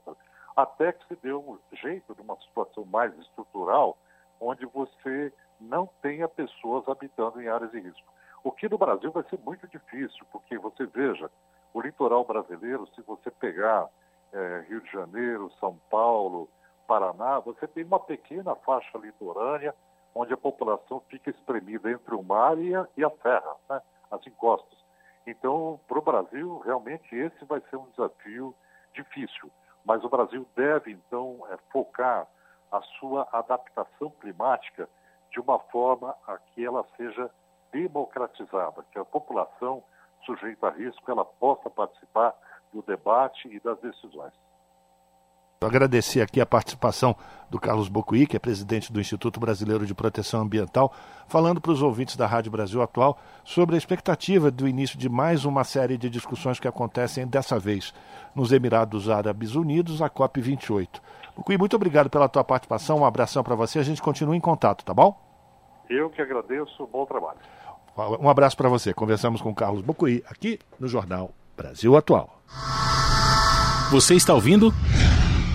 Até que se dê um jeito de uma situação mais estrutural, onde você não tenha pessoas habitando em áreas de risco. O que no Brasil vai ser muito difícil, porque você veja, o litoral brasileiro, se você pegar é, Rio de Janeiro, São Paulo, Paraná, você tem uma pequena faixa litorânea onde a população fica espremida entre o mar e a, e a terra, né? as encostas. Então, para o Brasil, realmente esse vai ser um desafio difícil. Mas o Brasil deve, então, é, focar a sua adaptação climática de uma forma a que ela seja democratizada, que a população sujeita a risco, ela possa participar do debate e das decisões. Agradecer aqui a participação do Carlos Bocuí, que é presidente do Instituto Brasileiro de Proteção Ambiental, falando para os ouvintes da Rádio Brasil Atual sobre a expectativa do início de mais uma série de discussões que acontecem dessa vez nos Emirados Árabes Unidos, a COP28. Bocuí, muito obrigado pela tua participação, um abração para você, a gente continua em contato, tá bom? Eu que agradeço, bom trabalho. Um abraço para você. Conversamos com Carlos Bocuí aqui no Jornal Brasil Atual. Você está ouvindo?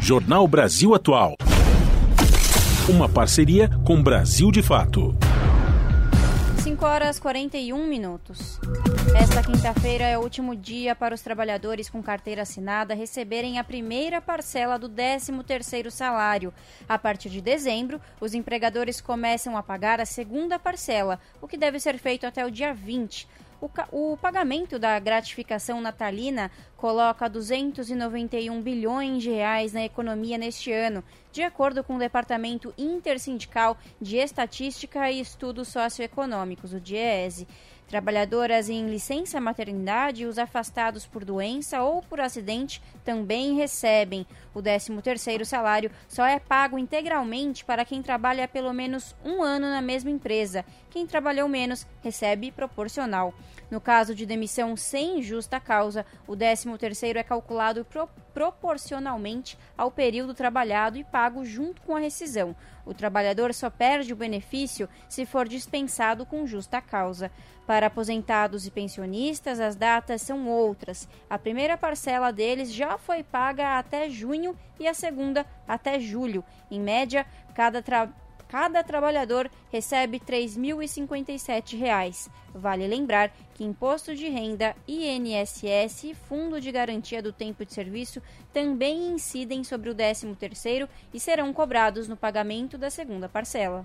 Jornal Brasil Atual. Uma parceria com Brasil de Fato. 5 horas 41 minutos. Esta quinta-feira é o último dia para os trabalhadores com carteira assinada receberem a primeira parcela do 13º salário. A partir de dezembro, os empregadores começam a pagar a segunda parcela, o que deve ser feito até o dia 20. O, o, pagamento da gratificação natalina coloca 291 bilhões de reais na economia neste ano, de acordo com o Departamento Intersindical de Estatística e Estudos Socioeconômicos, o DIEESE. Trabalhadoras em licença maternidade e os afastados por doença ou por acidente também recebem. O 13º salário só é pago integralmente para quem trabalha pelo menos um ano na mesma empresa. Quem trabalhou menos recebe proporcional. No caso de demissão sem justa causa, o 13º é calculado pro proporcionalmente ao período trabalhado e pago junto com a rescisão. O trabalhador só perde o benefício se for dispensado com justa causa. Para aposentados e pensionistas, as datas são outras. A primeira parcela deles já foi paga até junho e a segunda até julho. Em média, cada trabalhador cada trabalhador recebe R$ 3.057. Vale lembrar que imposto de renda, INSS e Fundo de Garantia do Tempo de Serviço também incidem sobre o 13º e serão cobrados no pagamento da segunda parcela.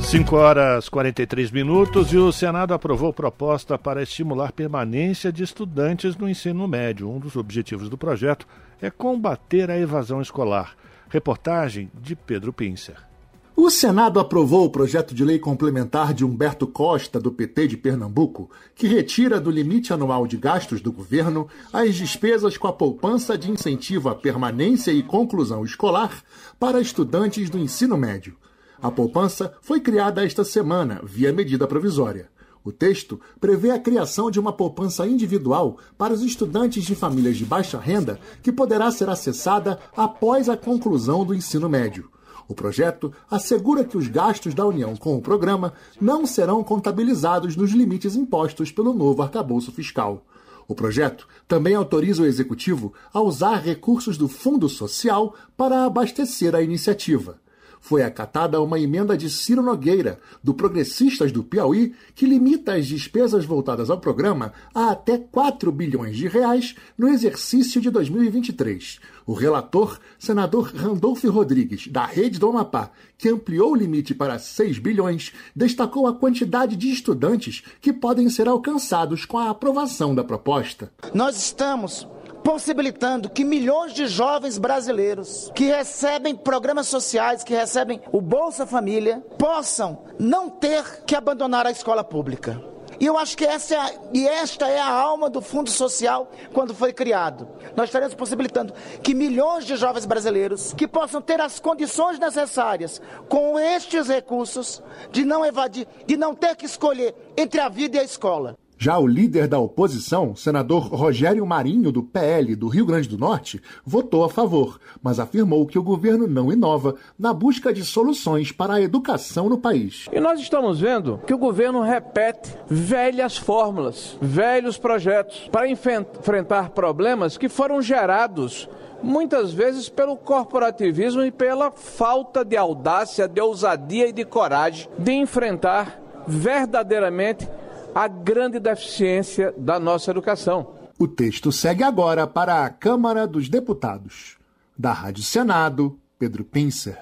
5 horas 43 minutos e o Senado aprovou proposta para estimular permanência de estudantes no ensino médio. Um dos objetivos do projeto é combater a evasão escolar. Reportagem de Pedro Pincer. O Senado aprovou o projeto de lei complementar de Humberto Costa, do PT de Pernambuco, que retira do limite anual de gastos do governo as despesas com a poupança de incentivo à permanência e conclusão escolar para estudantes do ensino médio. A poupança foi criada esta semana, via medida provisória. O texto prevê a criação de uma poupança individual para os estudantes de famílias de baixa renda, que poderá ser acessada após a conclusão do ensino médio. O projeto assegura que os gastos da União com o programa não serão contabilizados nos limites impostos pelo novo arcabouço fiscal. O projeto também autoriza o executivo a usar recursos do Fundo Social para abastecer a iniciativa foi acatada uma emenda de Ciro Nogueira, do Progressistas do Piauí, que limita as despesas voltadas ao programa a até 4 bilhões de reais no exercício de 2023. O relator, senador Randolfo Rodrigues, da Rede do Amapá, que ampliou o limite para 6 bilhões, destacou a quantidade de estudantes que podem ser alcançados com a aprovação da proposta. Nós estamos possibilitando que milhões de jovens brasileiros que recebem programas sociais, que recebem o Bolsa Família, possam não ter que abandonar a escola pública. E eu acho que essa é a, e esta é a alma do Fundo Social quando foi criado. Nós estaremos possibilitando que milhões de jovens brasileiros que possam ter as condições necessárias com estes recursos de não evadir, de não ter que escolher entre a vida e a escola. Já o líder da oposição, senador Rogério Marinho, do PL do Rio Grande do Norte, votou a favor, mas afirmou que o governo não inova na busca de soluções para a educação no país. E nós estamos vendo que o governo repete velhas fórmulas, velhos projetos para enfrentar problemas que foram gerados muitas vezes pelo corporativismo e pela falta de audácia, de ousadia e de coragem de enfrentar verdadeiramente a grande deficiência da nossa educação. O texto segue agora para a Câmara dos Deputados. Da Rádio Senado, Pedro Pincer.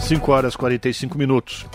5 horas e 45 minutos.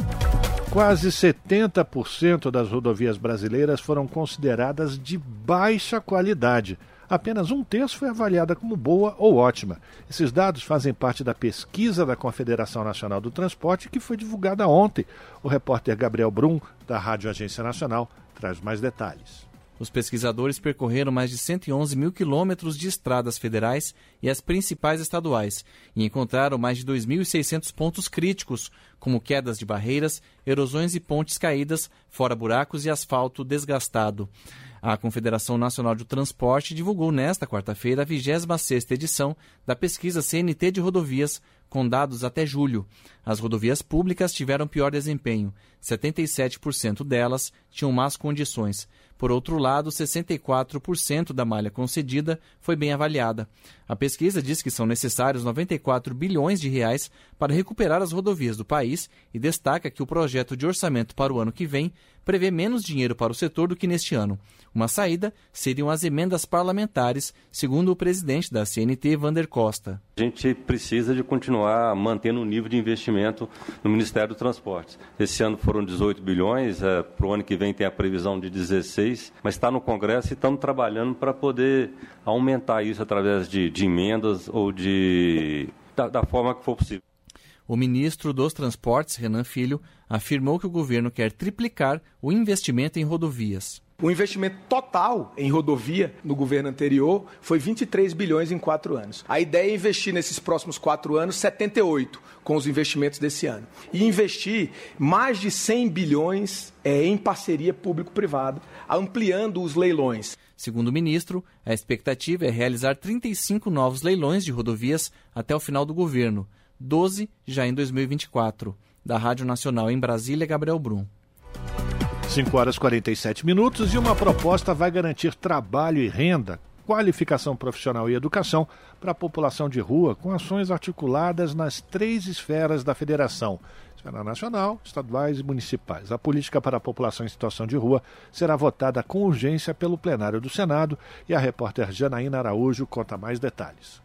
Quase 70% das rodovias brasileiras foram consideradas de baixa qualidade apenas um terço foi avaliada como boa ou ótima. Esses dados fazem parte da pesquisa da Confederação Nacional do Transporte que foi divulgada ontem. O repórter Gabriel Brum, da Rádio Agência Nacional, traz mais detalhes. Os pesquisadores percorreram mais de 111 mil quilômetros de estradas federais e as principais estaduais e encontraram mais de 2.600 pontos críticos, como quedas de barreiras, erosões e pontes caídas, fora buracos e asfalto desgastado. A Confederação Nacional de Transporte divulgou nesta quarta-feira a 26ª edição da pesquisa CNT de rodovias, com dados até julho. As rodovias públicas tiveram pior desempenho. 77% delas tinham más condições. Por outro lado, 64% da malha concedida foi bem avaliada. A pesquisa diz que são necessários 94 bilhões de reais para recuperar as rodovias do país e destaca que o projeto de orçamento para o ano que vem prevê menos dinheiro para o setor do que neste ano. Uma saída seriam as emendas parlamentares, segundo o presidente da CNT, Vander Costa. A gente precisa de continuar mantendo o nível de investimento no Ministério do Transportes. Esse ano foram 18 bilhões, é, para o ano que vem tem a previsão de 16, mas está no Congresso e estamos trabalhando para poder aumentar isso através de, de emendas ou de da, da forma que for possível. O ministro dos Transportes, Renan Filho, afirmou que o governo quer triplicar o investimento em rodovias. O investimento total em rodovia no governo anterior foi 23 bilhões em quatro anos. A ideia é investir nesses próximos quatro anos 78 com os investimentos desse ano. E investir mais de 100 bilhões é, em parceria público-privada, ampliando os leilões. Segundo o ministro, a expectativa é realizar 35 novos leilões de rodovias até o final do governo, 12 já em 2024. Da Rádio Nacional em Brasília, Gabriel Brum. 5 horas e 47 minutos e uma proposta vai garantir trabalho e renda, qualificação profissional e educação para a população de rua, com ações articuladas nas três esferas da federação: esfera nacional, estaduais e municipais. A política para a população em situação de rua será votada com urgência pelo plenário do Senado e a repórter Janaína Araújo conta mais detalhes.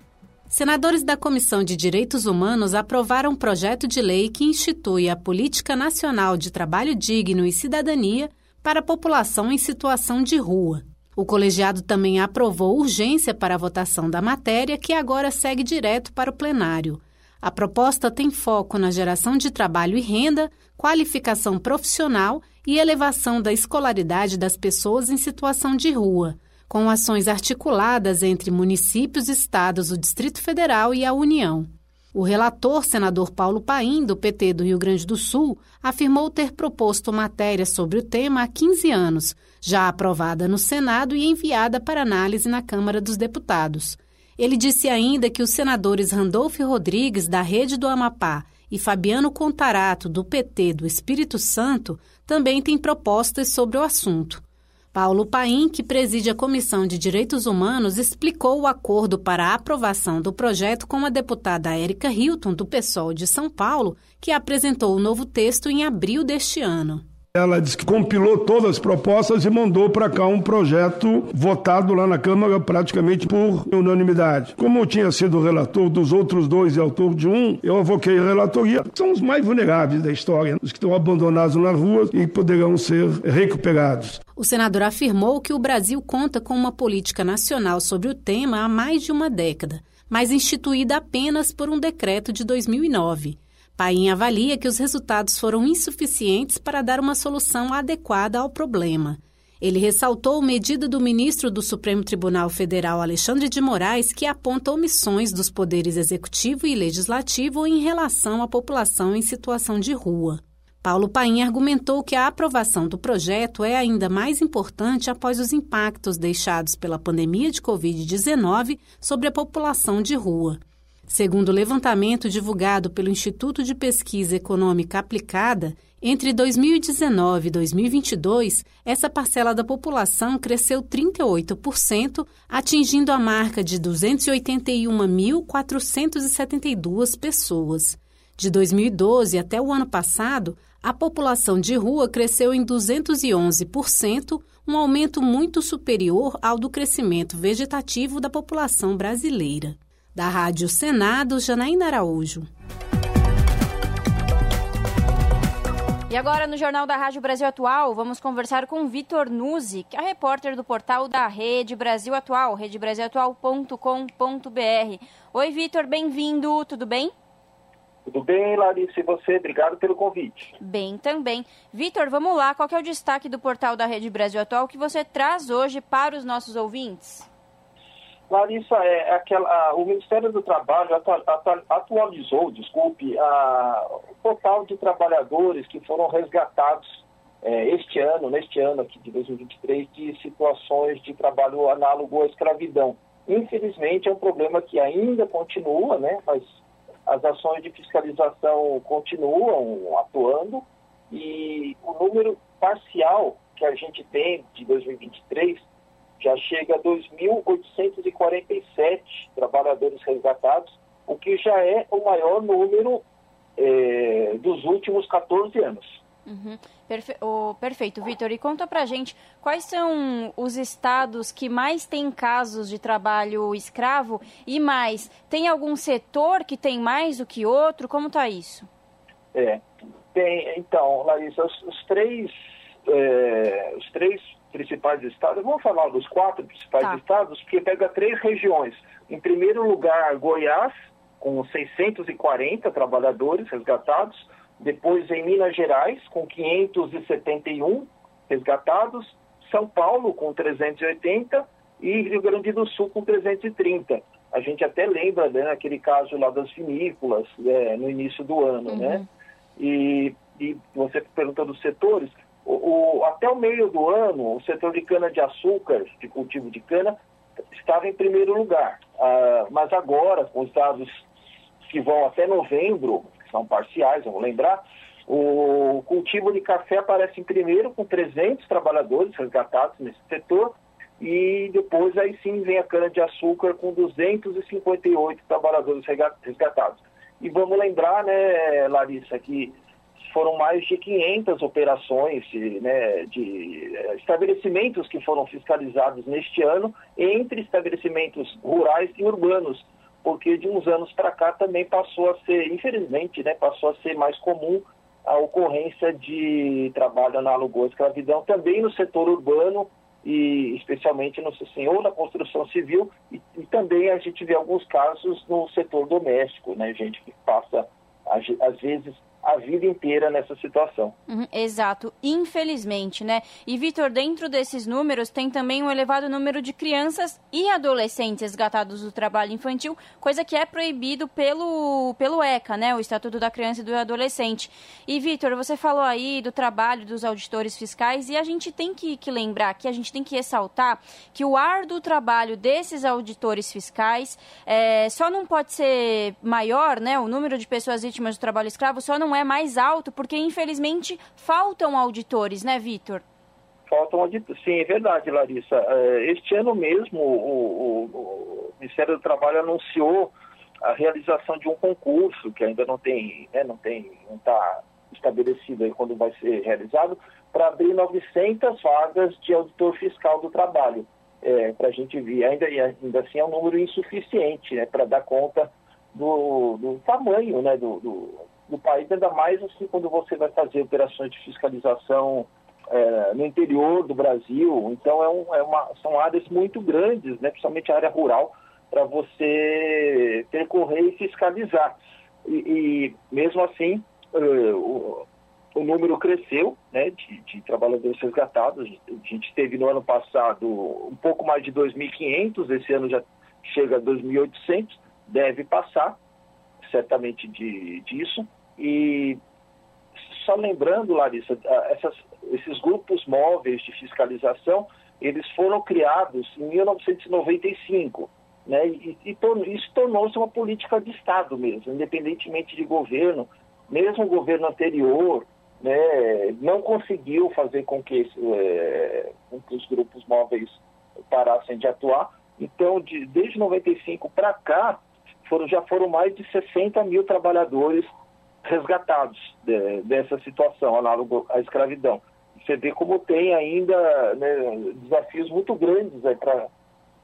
Senadores da Comissão de Direitos Humanos aprovaram um projeto de lei que institui a Política Nacional de Trabalho Digno e Cidadania para a população em situação de rua. O colegiado também aprovou urgência para a votação da matéria, que agora segue direto para o plenário. A proposta tem foco na geração de trabalho e renda, qualificação profissional e elevação da escolaridade das pessoas em situação de rua com ações articuladas entre municípios, estados, o Distrito Federal e a União. O relator, senador Paulo Paim, do PT do Rio Grande do Sul, afirmou ter proposto matéria sobre o tema há 15 anos, já aprovada no Senado e enviada para análise na Câmara dos Deputados. Ele disse ainda que os senadores Randolfo Rodrigues, da Rede do Amapá, e Fabiano Contarato, do PT do Espírito Santo, também têm propostas sobre o assunto. Paulo Paim, que preside a Comissão de Direitos Humanos, explicou o acordo para a aprovação do projeto com a deputada Érica Hilton, do PSOL de São Paulo, que apresentou o novo texto em abril deste ano. Ela compilou todas as propostas e mandou para cá um projeto votado lá na Câmara praticamente por unanimidade. Como eu tinha sido relator dos outros dois e autor de um, eu avoquei a relatoria. São os mais vulneráveis da história, os que estão abandonados na rua e poderão ser recuperados. O senador afirmou que o Brasil conta com uma política nacional sobre o tema há mais de uma década, mas instituída apenas por um decreto de 2009. Paim avalia que os resultados foram insuficientes para dar uma solução adequada ao problema. Ele ressaltou medida do ministro do Supremo Tribunal Federal, Alexandre de Moraes, que aponta omissões dos poderes executivo e legislativo em relação à população em situação de rua. Paulo Paim argumentou que a aprovação do projeto é ainda mais importante após os impactos deixados pela pandemia de Covid-19 sobre a população de rua. Segundo o levantamento divulgado pelo Instituto de Pesquisa Econômica Aplicada, entre 2019 e 2022, essa parcela da população cresceu 38%, atingindo a marca de 281.472 pessoas. De 2012 até o ano passado, a população de rua cresceu em 211%, um aumento muito superior ao do crescimento vegetativo da população brasileira. Da Rádio Senado, Janaína Araújo. E agora, no Jornal da Rádio Brasil Atual, vamos conversar com Vitor Nuzzi, que é repórter do portal da Rede Brasil Atual, redebrasilatual.com.br. Oi, Vitor, bem-vindo, tudo bem? Tudo bem, Larissa, e você? Obrigado pelo convite. Bem, também. Vitor, vamos lá, qual é o destaque do portal da Rede Brasil Atual que você traz hoje para os nossos ouvintes? Larissa, é, aquela, a, o Ministério do Trabalho atualizou, desculpe, a, o total de trabalhadores que foram resgatados é, este ano, neste ano aqui de 2023, de situações de trabalho análogo à escravidão. Infelizmente é um problema que ainda continua, né, mas as ações de fiscalização continuam atuando e o número parcial que a gente tem de 2023 já chega a 2.847 trabalhadores resgatados, o que já é o maior número é, dos últimos 14 anos. Uhum. Perfe oh, perfeito, Vitor. E conta pra gente quais são os estados que mais têm casos de trabalho escravo e mais, tem algum setor que tem mais do que outro? Como tá isso? É, tem, então, Larissa, os, os três, é, os três principais estados, vamos falar dos quatro principais tá. estados, porque pega três regiões. Em primeiro lugar, Goiás, com 640 trabalhadores resgatados. Depois, em Minas Gerais, com 571 resgatados. São Paulo, com 380. E Rio Grande do Sul, com 330. A gente até lembra né, aquele caso lá das vinícolas, é, no início do ano, né? uhum. né? E, e você perguntou dos setores, o, o, até o meio do ano, o setor de cana-de-açúcar, de cultivo de cana, estava em primeiro lugar. Ah, mas agora, com os dados que vão até novembro, que são parciais, vamos lembrar, o cultivo de café aparece em primeiro, com 300 trabalhadores resgatados nesse setor, e depois aí sim vem a cana-de-açúcar com 258 trabalhadores resgatados. E vamos lembrar, né, Larissa, que foram mais de 500 operações né, de eh, estabelecimentos que foram fiscalizados neste ano, entre estabelecimentos rurais e urbanos, porque de uns anos para cá também passou a ser, infelizmente, né, passou a ser mais comum a ocorrência de trabalho análogo à escravidão também no setor urbano e especialmente no ou na construção civil e, e também a gente vê alguns casos no setor doméstico, né, gente que passa às vezes a vida inteira nessa situação. Uhum, exato, infelizmente, né? E Vitor, dentro desses números tem também um elevado número de crianças e adolescentes resgatados do trabalho infantil, coisa que é proibido pelo, pelo ECA, né? O Estatuto da Criança e do Adolescente. E Vitor, você falou aí do trabalho dos auditores fiscais e a gente tem que, que lembrar que a gente tem que ressaltar que o árduo trabalho desses auditores fiscais é, só não pode ser maior, né? O número de pessoas vítimas do trabalho escravo só não é mais alto, porque infelizmente faltam auditores, né, Vitor? Faltam auditores, sim, é verdade, Larissa. É, este ano mesmo, o, o, o Ministério do Trabalho anunciou a realização de um concurso que ainda não tem, né, não tem, não está estabelecido aí quando vai ser realizado, para abrir 900 vagas de auditor fiscal do trabalho. É, para a gente ver, ainda, ainda assim é um número insuficiente né, para dar conta do, do tamanho né, do, do, do, país, ainda mais assim quando você vai fazer operações de fiscalização é, no interior do Brasil. Então é, um, é uma, são áreas muito grandes, né, principalmente a área rural, para você percorrer e fiscalizar. E, e mesmo assim, uh, o, o, número cresceu né, de, de, trabalhadores resgatados. A gente teve no ano passado um pouco mais de 2.500, esse ano já chega a 2.800 deve passar, certamente, de, disso. E só lembrando, Larissa, essas, esses grupos móveis de fiscalização, eles foram criados em 1995, né? E, e isso tornou-se uma política de Estado mesmo, independentemente de governo. Mesmo o governo anterior né, não conseguiu fazer com que, é, com que os grupos móveis parassem de atuar. Então, de, desde 95 para cá, foram, já foram mais de 60 mil trabalhadores resgatados de, dessa situação, análogo à escravidão. Você vê como tem ainda né, desafios muito grandes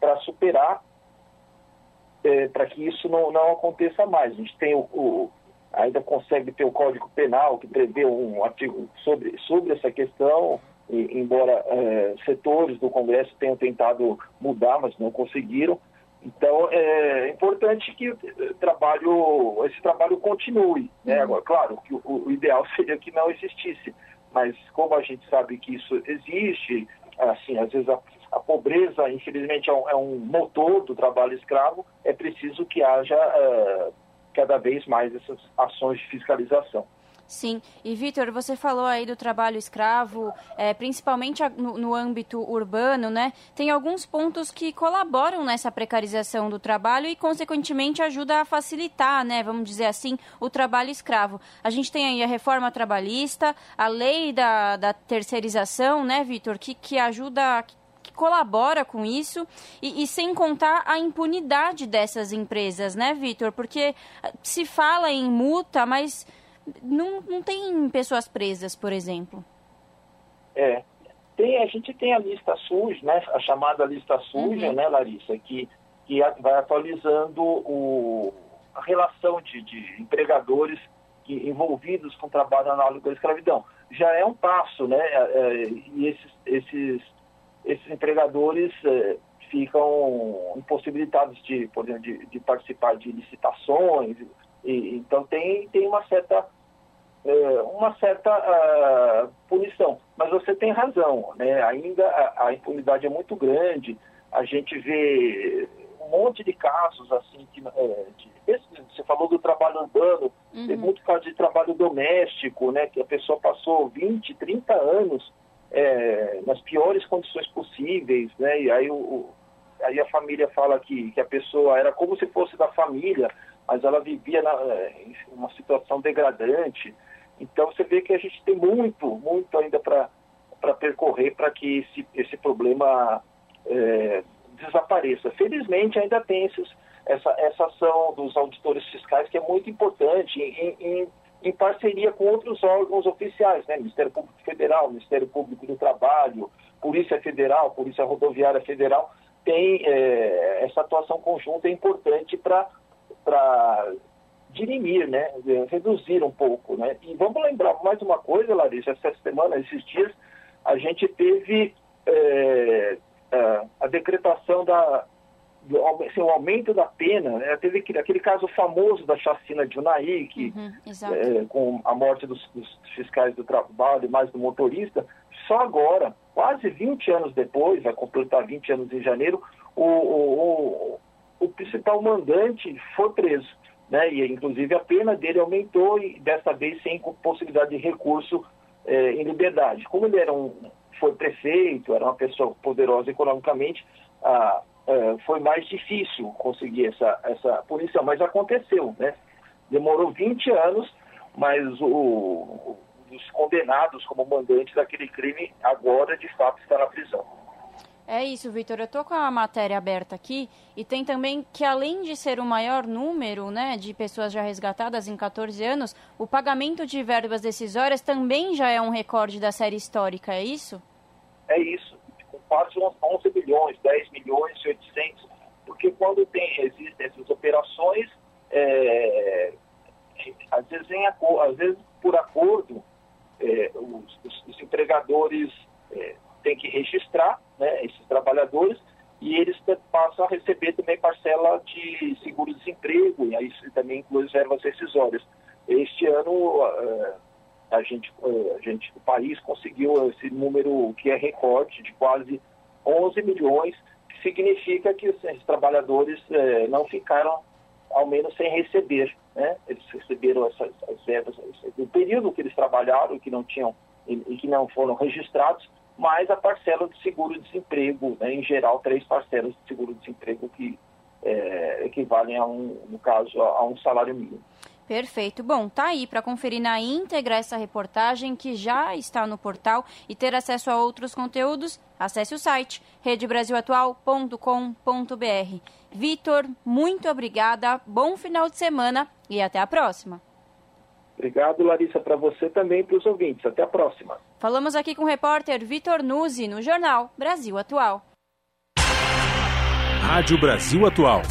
para superar, é, para que isso não, não aconteça mais. A gente tem o, o, ainda consegue ter o Código Penal, que prevê um artigo sobre, sobre essa questão, e, embora é, setores do Congresso tenham tentado mudar, mas não conseguiram. Então, é importante que trabalho, esse trabalho continue. Né? Uhum. Agora, claro, que o, o, ideal seria que não existisse, mas como a gente sabe que isso existe, assim, às vezes a, a pobreza, infelizmente, é um, é um, motor do trabalho escravo, é preciso que haja uh, cada vez mais essas ações de fiscalização. Sim, e Vitor, você falou aí do trabalho escravo, é, principalmente no, no, âmbito urbano, né? Tem alguns pontos que colaboram nessa precarização do trabalho e, consequentemente, ajuda a facilitar, né? Vamos dizer assim, o trabalho escravo. A gente tem aí a reforma trabalhista, a lei da, da terceirização, né, Vitor, que, que ajuda, que colabora com isso e, e, sem contar a impunidade dessas empresas, né, Vitor? Porque se fala em multa, mas não, não tem pessoas presas, por exemplo. É. Tem, a gente tem a lista suja, né, a chamada lista suja, uhum. né, Larissa, que, que vai atualizando o, a relação de, de empregadores que, envolvidos com trabalho análogo à escravidão. Já é um passo, né, é, é e esses, esses, esses empregadores é, ficam impossibilitados de, por exemplo, de, de participar de licitações, e, então tem, tem uma certa, é, uma certa uh, punição. Mas você tem razão, né? ainda a, a, impunidade é muito grande, a gente vê um monte de casos assim, que, é, de, você falou do trabalho urbano, uhum. tem muito caso de trabalho doméstico, né? que a pessoa passou 20, 30 anos é, nas piores condições possíveis, né? e aí, o, aí a família fala que, que a pessoa era como se fosse da família, mas ela vivia na, é, em uma situação degradante. Então você vê que a gente tem muito, muito ainda para percorrer para que esse, esse problema é, desapareça. Felizmente ainda tem esses, essa, essa ação dos auditores fiscais que é muito importante em, em, em parceria com outros órgãos oficiais, né? Ministério Público Federal, Ministério Público do Trabalho, Polícia Federal, Polícia Rodoviária Federal, tem é, essa atuação conjunta é importante para dirimir, né, reduzir um pouco, né. E vamos lembrar mais uma coisa, Larissa, essa semana, esses dias, a gente teve é, a decretação da, assim, o aumento da pena, né? teve aquele, aquele, caso famoso da chacina de Unai, que, uhum, é, com a morte dos, dos, fiscais do trabalho e mais do motorista, só agora, quase 20 anos depois, vai completar 20 anos em janeiro, o, o, o, o principal mandante foi preso. Né? E, inclusive, a pena dele aumentou e, dessa vez, sem possibilidade de recurso é, em liberdade. Como ele era um, foi prefeito, era uma pessoa poderosa economicamente, é, foi mais difícil conseguir essa, essa punição, mas aconteceu, né? Demorou 20 anos, mas o, os condenados como mandante daquele crime agora de fato está na prisão. É isso, Vitor. Eu estou com a matéria aberta aqui e tem também que, além de ser o maior número né, de pessoas já resgatadas em 14 anos, o pagamento de verbas decisórias também já é um recorde da série histórica, é isso? É isso quase 11 bilhões, 10 milhões e 800, porque quando tem, existem essas operações, é, às, vezes em, às vezes por acordo, é, os, os, os, empregadores é, têm que registrar né, esses trabalhadores e eles passam a receber também parcela de seguro-desemprego, e aí também inclui verbas rescisórias. Este ano, é, a gente, a gente, o país conseguiu esse número que é recorde de quase 11 milhões, que significa que os trabalhadores eh, não ficaram, ao menos, sem receber. Né? Eles receberam essas as verbas no período que eles trabalharam, que não tinham e que não foram registrados, mais a parcela de seguro-desemprego, né? em geral, três parcelas de seguro-desemprego que eh, equivalem, a um, no caso, a um salário mínimo. Perfeito. Bom, tá aí para conferir na íntegra essa reportagem que já está no portal e ter acesso a outros conteúdos, acesse o site redebrasilatual.com.br. Vitor, muito obrigada, bom final de semana e até a próxima. Obrigado, Larissa, para você também e para os ouvintes. Até a próxima. Falamos aqui com o repórter Vitor Nuzzi no jornal Brasil Atual. Rádio Brasil Atual.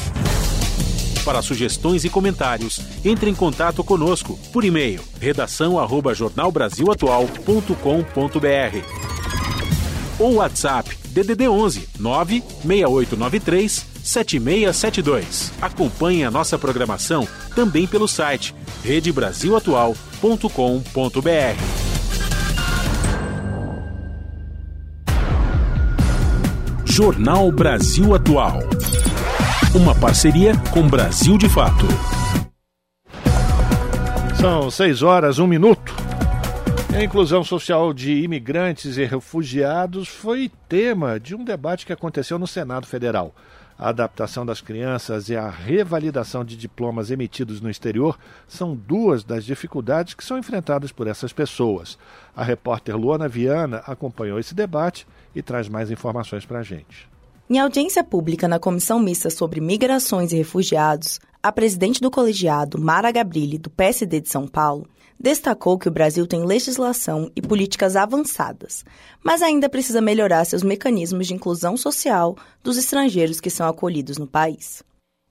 Para sugestões e comentários, entre em contato conosco por e-mail redação@jornalbrasilatual.com.br ou WhatsApp DDD 11 96893 7672. Acompanhe a nossa programação também pelo site redebrasilatual.com.br. Jornal Brasil Atual. Uma parceria com Brasil de Fato. São seis horas, um minuto. A inclusão social de imigrantes e refugiados foi tema de um debate que aconteceu no Senado Federal. A adaptação das crianças e a revalidação de diplomas emitidos no exterior são duas das dificuldades que são enfrentadas por essas pessoas. A repórter Luana Viana acompanhou esse debate e traz mais informações para a gente. Em audiência pública na Comissão Mista sobre Migrações e Refugiados, a presidente do colegiado, Mara Gabrilli, do PSD de São Paulo, destacou que o Brasil tem legislação e políticas avançadas, mas ainda precisa melhorar seus mecanismos de inclusão social dos estrangeiros que são acolhidos no país.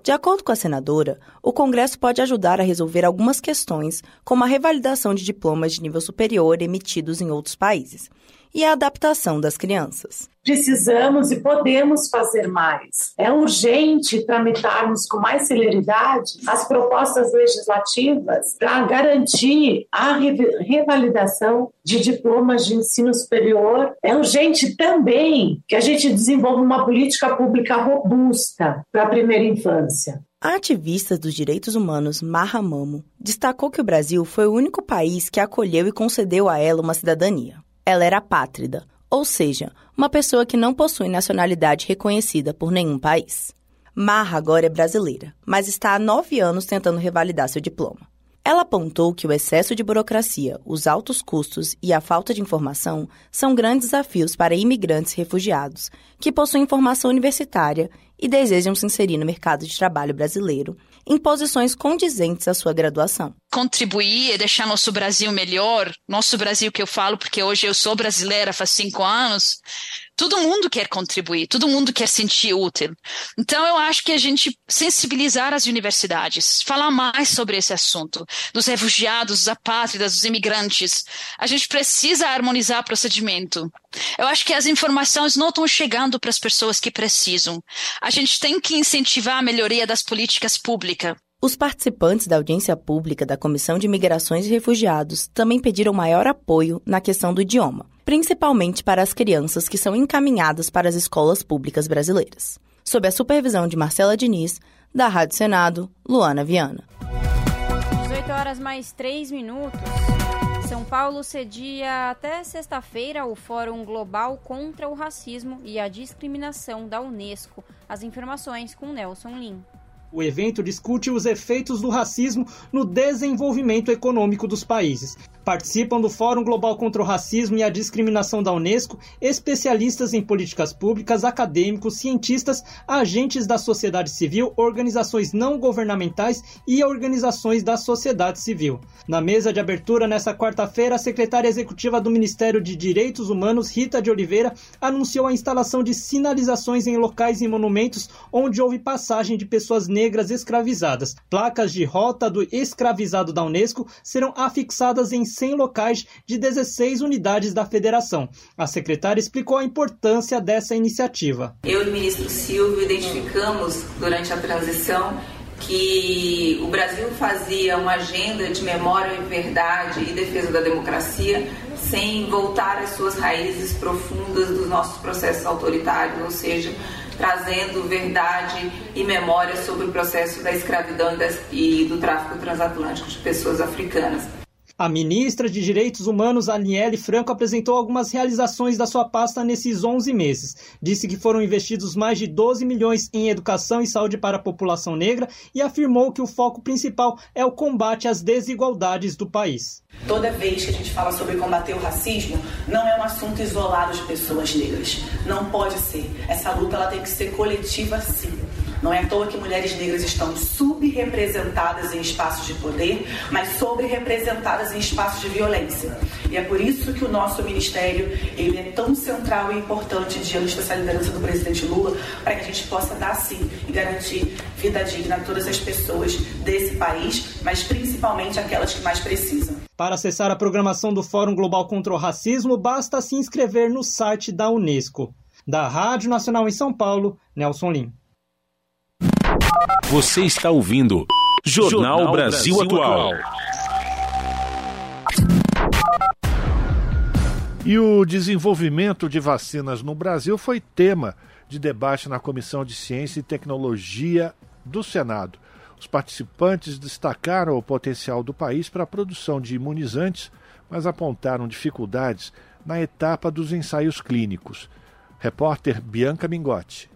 De acordo com a senadora, o Congresso pode ajudar a resolver algumas questões, como a revalidação de diplomas de nível superior emitidos em outros países e a adaptação das crianças. Precisamos e podemos fazer mais. É urgente tramitarmos com mais celeridade as propostas legislativas para garantir a revalidação de diplomas de ensino superior. É urgente também que a gente desenvolva uma política pública robusta para a primeira infância. A ativista dos direitos humanos Marra Mamo destacou que o Brasil foi o único país que acolheu e concedeu a ela uma cidadania. Ela era apátrida, ou seja, uma pessoa que não possui nacionalidade reconhecida por nenhum país. Marra agora é brasileira, mas está há nove anos tentando revalidar seu diploma. Ela apontou que o excesso de burocracia, os altos custos e a falta de informação são grandes desafios para imigrantes e refugiados que possuem formação universitária e desejam se inserir no mercado de trabalho brasileiro em posições condizentes à sua graduação. Contribuir e deixar nosso Brasil melhor, nosso Brasil que eu falo porque hoje eu sou brasileira faz cinco anos, todo mundo quer contribuir, todo mundo quer sentir útil. Então, eu acho que a gente sensibilizar as universidades, falar mais sobre esse assunto, dos refugiados, dos apátridas, dos imigrantes. A gente precisa harmonizar procedimento. Eu acho que as informações não estão chegando para as pessoas que precisam. A gente tem que incentivar a melhoria das políticas públicas. Os participantes da audiência pública da Comissão de Migrações e Refugiados também pediram maior apoio na questão do idioma, principalmente para as crianças que são encaminhadas para as escolas públicas brasileiras. Sob a supervisão de Marcela Diniz, da Rádio Senado, Luana Viana. 18 horas mais 3 minutos. São Paulo cedia até sexta-feira o Fórum Global contra o Racismo e a Discriminação da Unesco. As informações com Nelson Lim. O evento discute os efeitos do racismo no desenvolvimento econômico dos países. Participam do Fórum Global contra o Racismo e a Discriminação da Unesco especialistas em políticas públicas, acadêmicos, cientistas, agentes da sociedade civil, organizações não governamentais e organizações da sociedade civil. Na mesa de abertura nesta quarta-feira, a secretária executiva do Ministério de Direitos Humanos, Rita de Oliveira, anunciou a instalação de sinalizações em locais e monumentos onde houve passagem de pessoas negras escravizadas. Placas de rota do escravizado da Unesco serão afixadas em 100 locais de 16 unidades da federação. A secretária explicou a importância dessa iniciativa. Eu e o ministro Silvio identificamos durante a transição que o Brasil fazia uma agenda de memória e verdade e defesa da democracia sem voltar às suas raízes profundas dos nossos processos autoritários, ou seja, trazendo verdade e memória sobre o processo da escravidão e do tráfico transatlântico de pessoas africanas. A ministra de Direitos Humanos, Aniele Franco, apresentou algumas realizações da sua pasta nesses 11 meses. Disse que foram investidos mais de 12 milhões em educação e saúde para a população negra e afirmou que o foco principal é o combate às desigualdades do país. Toda vez que a gente fala sobre combater o racismo, não é um assunto isolado de pessoas negras. Não pode ser. Essa luta ela tem que ser coletiva, sim. Não é à toa que mulheres negras estão subrepresentadas em espaços de poder, mas sobre-representadas em espaços de violência. E é por isso que o nosso ministério ele é tão central e importante diante dessa liderança do presidente Lula, para que a gente possa dar sim e garantir vida digna a todas as pessoas desse país, mas principalmente aquelas que mais precisam. Para acessar a programação do Fórum Global contra o Racismo, basta se inscrever no site da Unesco. Da Rádio Nacional em São Paulo, Nelson Lim. Você está ouvindo Jornal, Jornal Brasil, Brasil Atual. E o desenvolvimento de vacinas no Brasil foi tema de debate na Comissão de Ciência e Tecnologia do Senado. Os participantes destacaram o potencial do país para a produção de imunizantes, mas apontaram dificuldades na etapa dos ensaios clínicos. Repórter Bianca Mingotti.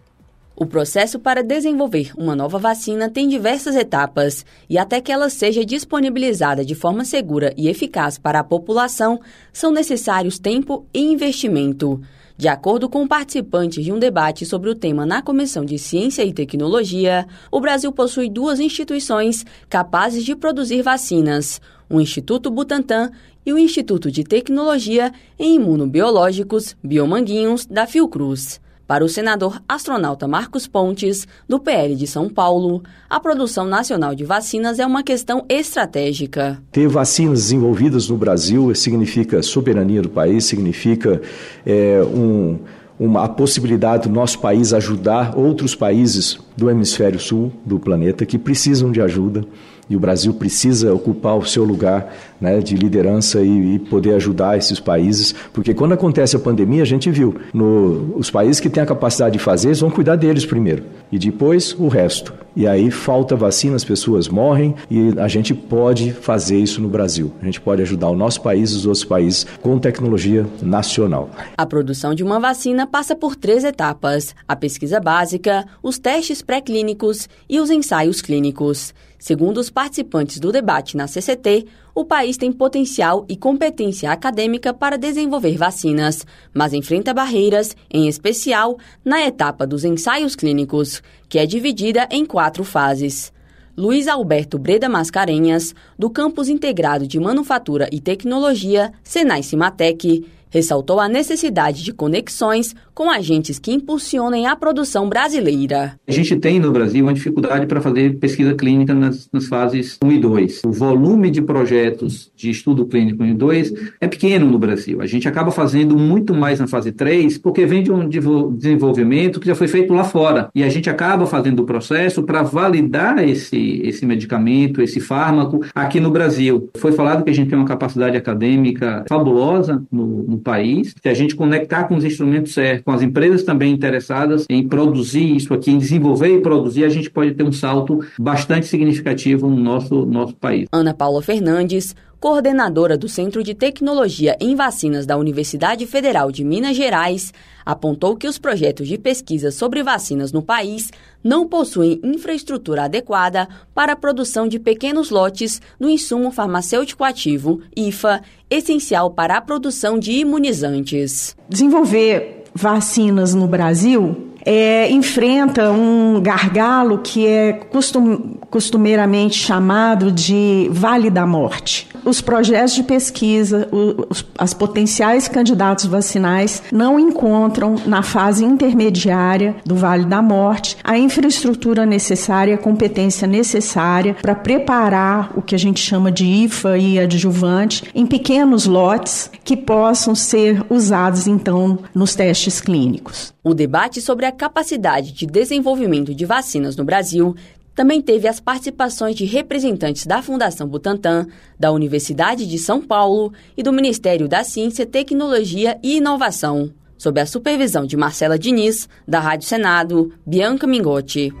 O processo para desenvolver uma nova vacina tem diversas etapas e, até que ela seja disponibilizada de forma segura e eficaz para a população, são necessários tempo e investimento. De acordo com participantes de um debate sobre o tema na Comissão de Ciência e Tecnologia, o Brasil possui duas instituições capazes de produzir vacinas: o Instituto Butantan e o Instituto de Tecnologia em Imunobiológicos, Biomanguinhos, da Fiocruz. Para o senador astronauta Marcos Pontes, do PL de São Paulo, a produção nacional de vacinas é uma questão estratégica. Ter vacinas desenvolvidas no Brasil significa soberania do país, significa é, um, uma, a possibilidade do nosso país ajudar outros países do hemisfério sul do planeta que precisam de ajuda e o Brasil precisa ocupar o seu lugar né, de liderança e, e, poder ajudar esses países, porque quando acontece a pandemia, a gente viu, no, os países que têm a capacidade de fazer, eles vão cuidar deles primeiro, e depois o resto. E aí falta vacina, as pessoas morrem, e a gente pode fazer isso no Brasil. A gente pode ajudar o nosso país e os outros países com tecnologia nacional. A produção de uma vacina passa por três etapas: a pesquisa básica, os testes pré-clínicos e os ensaios clínicos. Segundo os participantes do debate na CCT, o país tem potencial e competência acadêmica para desenvolver vacinas, mas enfrenta barreiras, em especial na etapa dos ensaios clínicos, que é dividida em quatro fases. Luiz Alberto Breda Mascarenhas, do Campus Integrado de Manufatura e Tecnologia, Senai Cimatec, ressaltou a necessidade de conexões com agentes que impulsionem a produção brasileira. A gente tem no Brasil uma dificuldade para fazer pesquisa clínica nas, nas, fases 1 e 2. O volume de projetos de estudo clínico 1 e 2 é pequeno no Brasil. A gente acaba fazendo muito mais na fase 3 porque vem de um desenvolvimento que já foi feito lá fora. E a gente acaba fazendo o processo para validar esse, esse medicamento, esse fármaco aqui no Brasil. Foi falado que a gente tem uma capacidade acadêmica fabulosa no, no país. Se a gente conectar com os instrumentos certos, com as empresas também interessadas em produzir isso aqui, em desenvolver e produzir, a gente pode ter um salto bastante significativo no nosso, nosso país. Ana Paula Fernandes, coordenadora do Centro de Tecnologia em Vacinas da Universidade Federal de Minas Gerais, apontou que os projetos de pesquisa sobre vacinas no país não possuem infraestrutura adequada para a produção de pequenos lotes do insumo farmacêutico ativo, IFA, essencial para a produção de imunizantes. Desenvolver vacinas no Brasil é, enfrenta um gargalo que é costum, costumeiramente chamado de Vale da Morte. Os projetos de pesquisa, os, as potenciais candidatos vacinais não encontram na fase intermediária do Vale da Morte a infraestrutura necessária, a competência necessária para preparar o que a gente chama de IFA e adjuvante em pequenos lotes que possam ser usados então nos testes clínicos. O debate sobre a capacidade de desenvolvimento de vacinas no Brasil também teve as participações de representantes da Fundação Butantan, da Universidade de São Paulo e do Ministério da Ciência, Tecnologia e Inovação, sob a supervisão de Marcela Diniz, da Rádio Senado, Bianca Mingotti.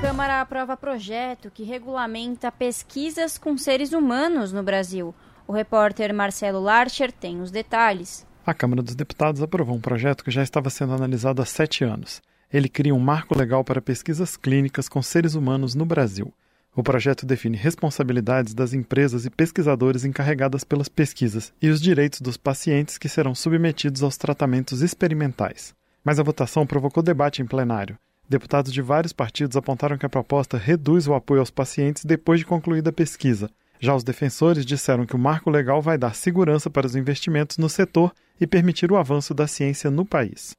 Câmara aprova projeto que regulamenta pesquisas com seres humanos no Brasil. O repórter Marcelo Larcher tem os detalhes a Câmara dos Deputados aprovou um projeto que já estava sendo analisado há sete anos. Ele cria um marco legal para pesquisas clínicas com seres humanos no Brasil. O projeto define responsabilidades das empresas e pesquisadores encarregadas pelas pesquisas e os direitos dos pacientes que serão submetidos aos tratamentos experimentais. Mas a votação provocou debate em plenário. Deputados de vários partidos apontaram que a proposta reduz o apoio aos pacientes depois de concluída a pesquisa. Já os defensores disseram que o marco legal vai dar segurança para os investimentos no setor e permitir o avanço da ciência no país.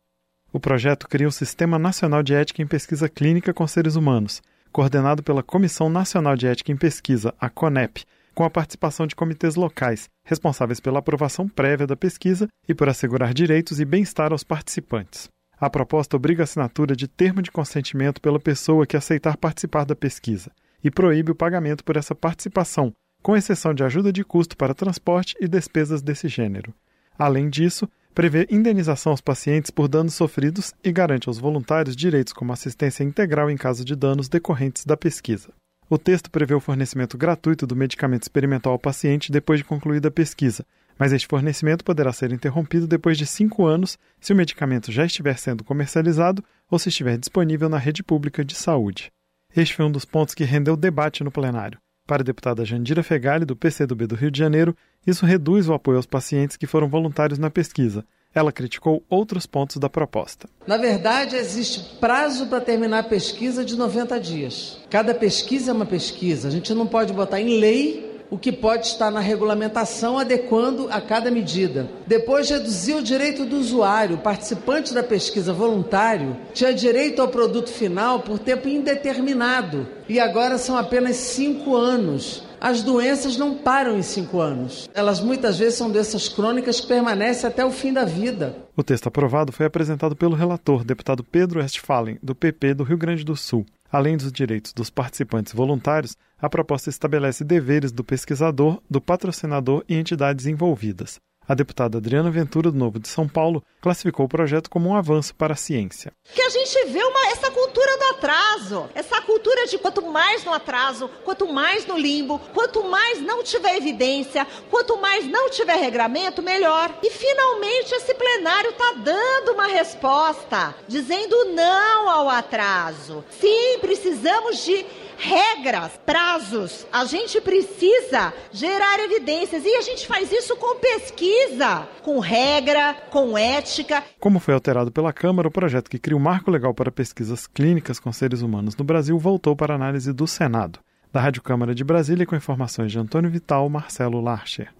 O projeto cria o Sistema Nacional de Ética em Pesquisa Clínica com Seres Humanos, coordenado pela Comissão Nacional de Ética em Pesquisa, a CONEP, com a participação de comitês locais, responsáveis pela aprovação prévia da pesquisa e por assegurar direitos e bem-estar aos participantes. A proposta obriga a assinatura de termo de consentimento pela pessoa que aceitar participar da pesquisa e proíbe o pagamento por essa participação, com exceção de ajuda de custo para transporte e despesas desse gênero. Além disso, prevê indenização aos pacientes por danos sofridos e garante aos voluntários direitos como assistência integral em caso de danos decorrentes da pesquisa. O texto prevê o fornecimento gratuito do medicamento experimental ao paciente depois de concluída a pesquisa, mas este fornecimento poderá ser interrompido depois de cinco anos se o medicamento já estiver sendo comercializado ou se estiver disponível na rede pública de saúde. Este foi um dos pontos que rendeu debate no plenário. Para a deputada Jandira Fegali, do PCdoB do Rio de Janeiro, isso reduz o apoio aos pacientes que foram voluntários na pesquisa. Ela criticou outros pontos da proposta. Na verdade, existe prazo para terminar a pesquisa de 90 dias. Cada pesquisa é uma pesquisa. A gente não pode botar em lei o que pode estar na regulamentação adequando a cada medida. Depois, reduzir o direito do usuário, participante da pesquisa voluntário, tinha direito ao produto final por tempo indeterminado e agora são apenas cinco anos. As doenças não param em cinco anos. Elas muitas vezes são doenças crônicas que permanecem até o fim da vida. O texto aprovado foi apresentado pelo relator, deputado Pedro Westphalen, do PP do Rio Grande do Sul. Além dos direitos dos participantes voluntários, a proposta estabelece deveres do pesquisador, do patrocinador e entidades envolvidas. A deputada Adriana Ventura, do Novo de São Paulo, classificou o projeto como um avanço para a ciência. Que a gente vê uma, essa cultura do atraso, essa cultura de quanto mais no atraso, quanto mais no limbo, quanto mais não tiver evidência, quanto mais não tiver regramento, melhor. E finalmente esse plenário está dando uma resposta, dizendo não ao atraso. Sim, precisamos de regras, prazos. A gente precisa gerar evidências e a gente faz isso com pesquisa, com regra, com ética. Como foi alterado pela Câmara, o projeto que cria o um marco legal para pesquisas clínicas com seres humanos no Brasil voltou para análise do Senado. Da Rádio Câmara de Brasília, com informações de Antônio Vital, Marcelo Larcher.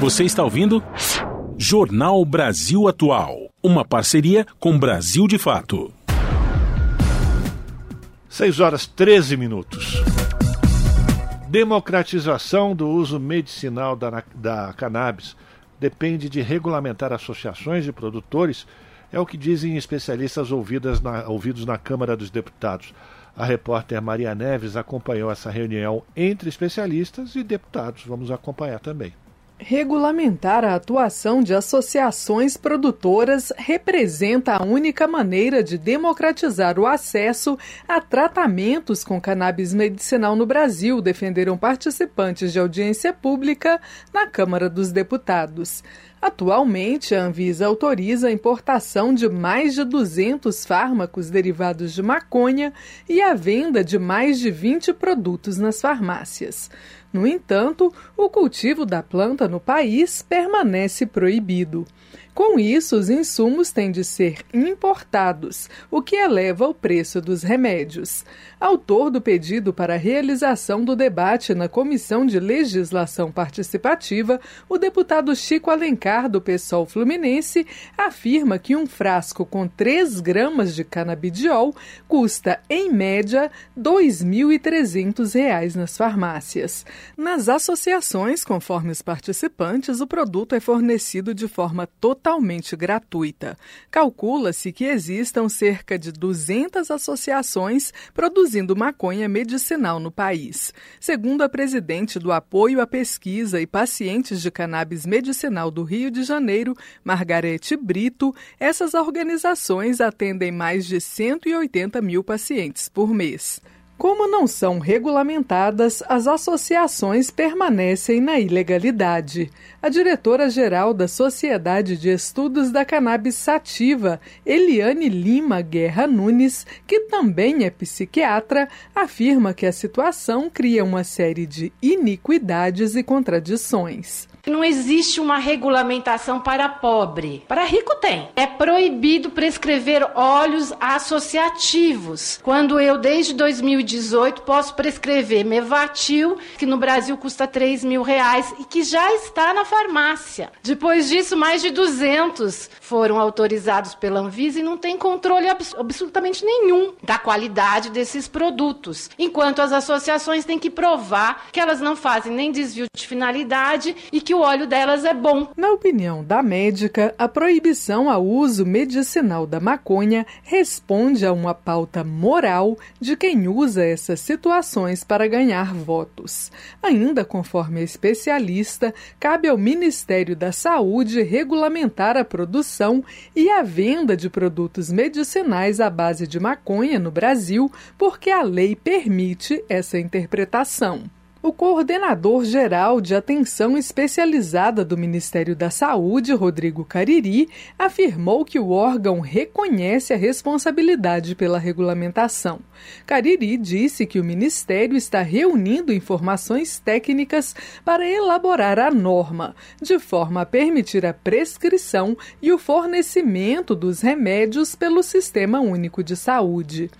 Você está ouvindo? Jornal Brasil Atual. Uma parceria com Brasil de Fato. 6 horas 13 minutos. Democratização do uso medicinal da, da cannabis depende de regulamentar associações de produtores, é o que dizem especialistas na, ouvidos na Câmara dos Deputados. A repórter Maria Neves acompanhou essa reunião entre especialistas e deputados. Vamos acompanhar também. Regulamentar a atuação de associações produtoras representa a única maneira de democratizar o acesso a tratamentos com cannabis medicinal no Brasil, defenderam participantes de audiência pública na Câmara dos Deputados. Atualmente, a Anvisa autoriza a importação de mais de 200 fármacos derivados de maconha e a venda de mais de 20 produtos nas farmácias. No entanto, o cultivo da planta no país permanece proibido. Com isso, os insumos têm de ser importados, o que eleva o preço dos remédios. Autor do pedido para a realização do debate na Comissão de Legislação Participativa, o deputado Chico Alencar, do PSOL Fluminense, afirma que um frasco com 3 gramas de canabidiol custa, em média, R$ 2.300 nas farmácias. Nas associações, conforme os participantes, o produto é fornecido de forma total totalmente gratuita. Calcula-se que existam cerca de 200 associações produzindo maconha medicinal no país. Segundo a presidente do Apoio à Pesquisa e Pacientes de Cannabis Medicinal do Rio de Janeiro, Margarete Brito, essas organizações atendem mais de 180 mil pacientes por mês. Como não são regulamentadas, as associações permanecem na ilegalidade. A diretora-geral da Sociedade de Estudos da Cannabis Sativa, Eliane Lima Guerra Nunes, que também é psiquiatra, afirma que a situação cria uma série de iniquidades e contradições. Não existe uma regulamentação para pobre. Para rico tem. É proibido prescrever óleos associativos. Quando eu, desde 2018, posso prescrever Mevatil, que no Brasil custa 3 mil reais e que já está na farmácia. Depois disso, mais de 200 foram autorizados pela Anvisa e não tem controle abs absolutamente nenhum da qualidade desses produtos. Enquanto as associações têm que provar que elas não fazem nem desvio de finalidade e que o óleo delas é bom. Na opinião da médica, a proibição ao uso medicinal da maconha responde a uma pauta moral de quem usa essas situações para ganhar votos. Ainda conforme a especialista, cabe ao Ministério da Saúde regulamentar a produção e a venda de produtos medicinais à base de maconha no Brasil, porque a lei permite essa interpretação. O coordenador geral de atenção especializada do Ministério da Saúde, Rodrigo Cariri, afirmou que o órgão reconhece a responsabilidade pela regulamentação. Cariri disse que o Ministério está reunindo informações técnicas para elaborar a norma, de forma a permitir a prescrição e o fornecimento dos remédios pelo Sistema Único de Saúde.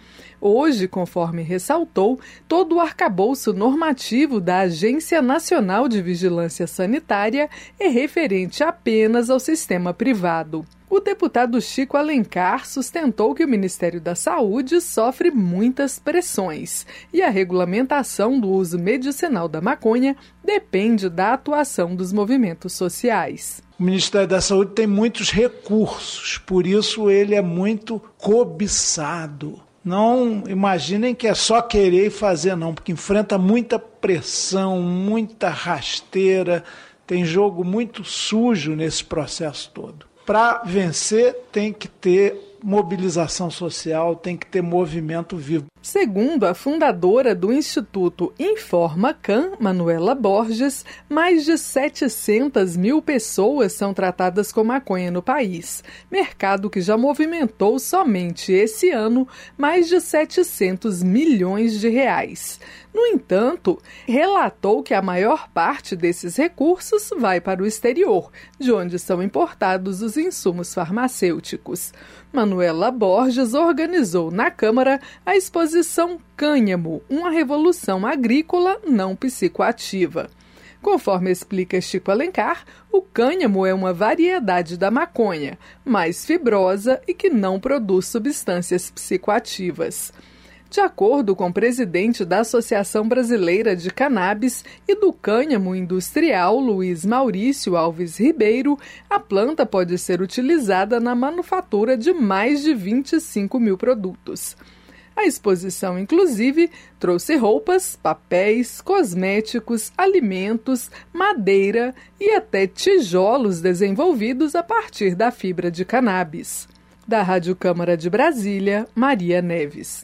Hoje, conforme ressaltou, todo o arcabouço normativo da Agência Nacional de Vigilância Sanitária é referente apenas ao sistema privado. O deputado Chico Alencar sustentou que o Ministério da Saúde sofre muitas pressões e a regulamentação do uso medicinal da maconha depende da atuação dos movimentos sociais. O Ministério da Saúde tem muitos recursos, por isso ele é muito cobiçado. Não imaginem que é só querer e fazer, não, porque enfrenta muita pressão, muita rasteira, tem jogo muito sujo nesse processo todo. Para vencer, tem que ter mobilização social, tem que ter movimento vivo. Segundo a fundadora do Instituto Informa Can, Manuela Borges, mais de 700 mil pessoas são tratadas com maconha no país, mercado que já movimentou somente esse ano mais de 700 milhões de reais. No entanto, relatou que a maior parte desses recursos vai para o exterior, de onde são importados os insumos farmacêuticos. Manuela Borges organizou na Câmara a exposição Cânhamo, uma revolução agrícola não psicoativa. Conforme explica Chico Alencar, o cânhamo é uma variedade da maconha, mais fibrosa e que não produz substâncias psicoativas. De acordo com o presidente da Associação Brasileira de Cannabis e do Cânhamo Industrial, Luiz Maurício Alves Ribeiro, a planta pode ser utilizada na manufatura de mais de 25 mil produtos. A exposição, inclusive, trouxe roupas, papéis, cosméticos, alimentos, madeira e até tijolos desenvolvidos a partir da fibra de cannabis. Da Rádio Câmara de Brasília, Maria Neves.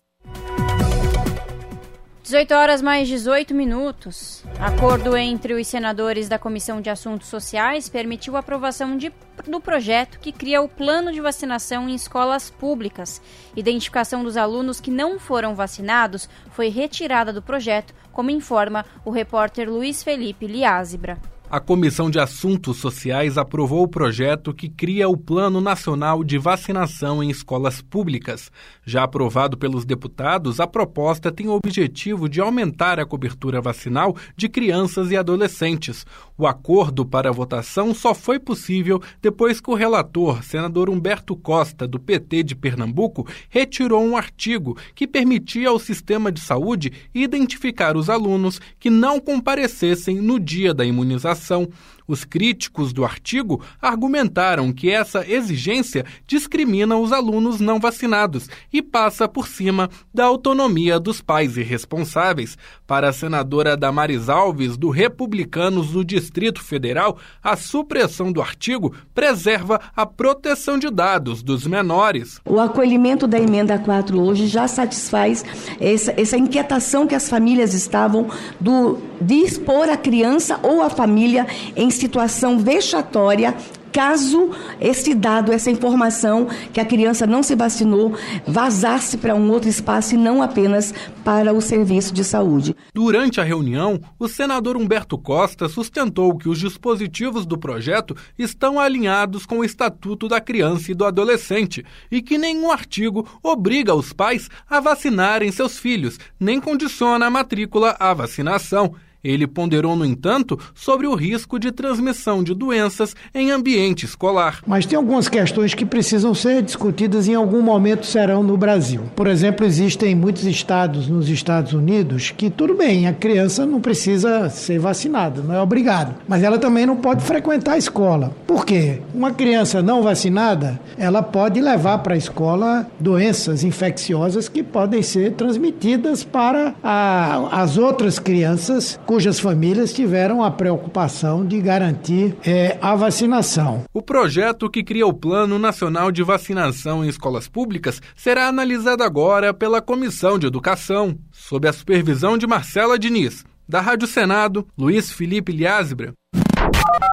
18 horas mais 18 minutos. Acordo entre os senadores da Comissão de Assuntos Sociais permitiu a aprovação de, do projeto que cria o plano de vacinação em escolas públicas. Identificação dos alunos que não foram vacinados foi retirada do projeto, como informa o repórter Luiz Felipe Liázebra a Comissão de Assuntos Sociais aprovou o projeto que cria o Plano Nacional de Vacinação em Escolas Públicas. Já aprovado pelos deputados, a proposta tem o objetivo de aumentar a cobertura vacinal de crianças e adolescentes. O acordo para a votação só foi possível depois que o relator, senador Humberto Costa, do PT de Pernambuco, retirou um artigo que permitia ao sistema de saúde identificar os alunos que não comparecessem no dia da imunização os críticos do artigo argumentaram que essa exigência discrimina os alunos não vacinados e passa por cima da autonomia dos pais irresponsáveis. Para a senadora Damares Alves, do Republicanos no Distrito Federal, a supressão do artigo preserva a proteção de dados dos menores. O acolhimento da emenda 4 hoje já satisfaz essa, essa inquietação que as famílias estavam do, de expor a criança ou a família em situação vexatória caso esse dado, essa informação que a criança não se vacinou, vazasse para um outro espaço e não apenas para o serviço de saúde. Durante a reunião, o senador Humberto Costa sustentou que os dispositivos do projeto estão alinhados com o Estatuto da Criança e do Adolescente e que nenhum artigo obriga os pais a vacinarem seus filhos, nem condiciona a matrícula à vacinação. Ele ponderou, no entanto, sobre o risco de transmissão de doenças em ambiente escolar. Mas tem algumas questões que precisam ser discutidas e em algum momento serão no Brasil. Por exemplo, existem muitos estados nos Estados Unidos que, tudo bem, a criança não precisa ser vacinada, não é obrigado. Mas ela também não pode frequentar a escola. Por quê? Uma criança não vacinada, ela pode levar para a escola doenças infecciosas que podem ser transmitidas para a, as outras crianças cujas famílias tiveram a preocupação de garantir é, a vacinação. O projeto que cria o Plano Nacional de Vacinação em Escolas Públicas será analisado agora pela Comissão de Educação, sob a supervisão de Marcela Diniz. Da Rádio Senado, Luiz Felipe Liázebra.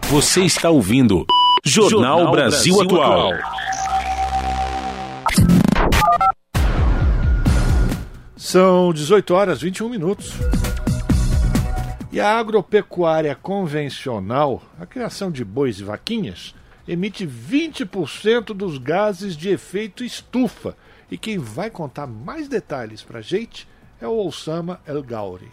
Você está ouvindo Jornal, Jornal Brasil, Brasil Atual. São 18 horas 21 minutos. E a agropecuária convencional, a criação de bois e vaquinhas, emite 20% dos gases de efeito estufa. E quem vai contar mais detalhes para a gente é o Osama El Gauri.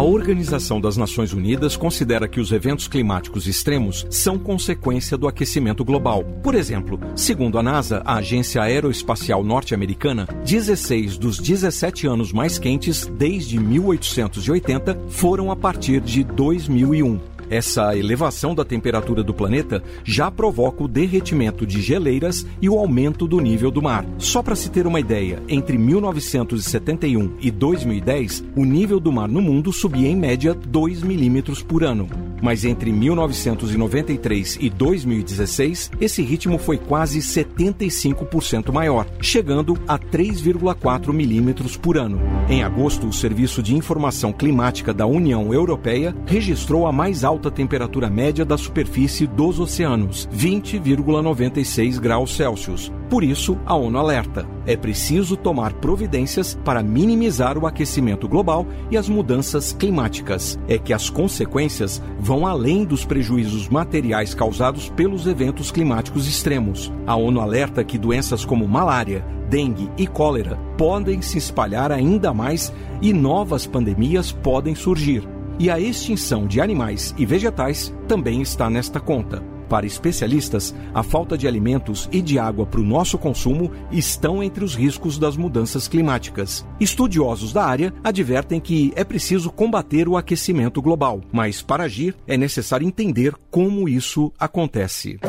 A Organização das Nações Unidas considera que os eventos climáticos extremos são consequência do aquecimento global. Por exemplo, segundo a NASA, a agência aeroespacial norte-americana, 16 dos 17 anos mais quentes desde 1880 foram a partir de 2001. Essa elevação da temperatura do planeta já provoca o derretimento de geleiras e o aumento do nível do mar. Só para se ter uma ideia, entre 1971 e 2010, o nível do mar no mundo subia em média 2 milímetros por ano. Mas entre 1993 e 2016, esse ritmo foi quase 75% maior, chegando a 3,4 milímetros por ano. Em agosto, o Serviço de Informação Climática da União Europeia registrou a mais alta alta temperatura média da superfície dos oceanos, 20,96 graus Celsius. Por isso, a ONU alerta: é preciso tomar providências para minimizar o aquecimento global e as mudanças climáticas. É que as consequências vão além dos prejuízos materiais causados pelos eventos climáticos extremos. A ONU alerta que doenças como malária, dengue e cólera podem se espalhar ainda mais e novas pandemias podem surgir. E a extinção de animais e vegetais também está nesta conta. Para especialistas, a falta de alimentos e de água para o nosso consumo estão entre os riscos das mudanças climáticas. Estudiosos da área advertem que é preciso combater o aquecimento global, mas para agir é necessário entender como isso acontece.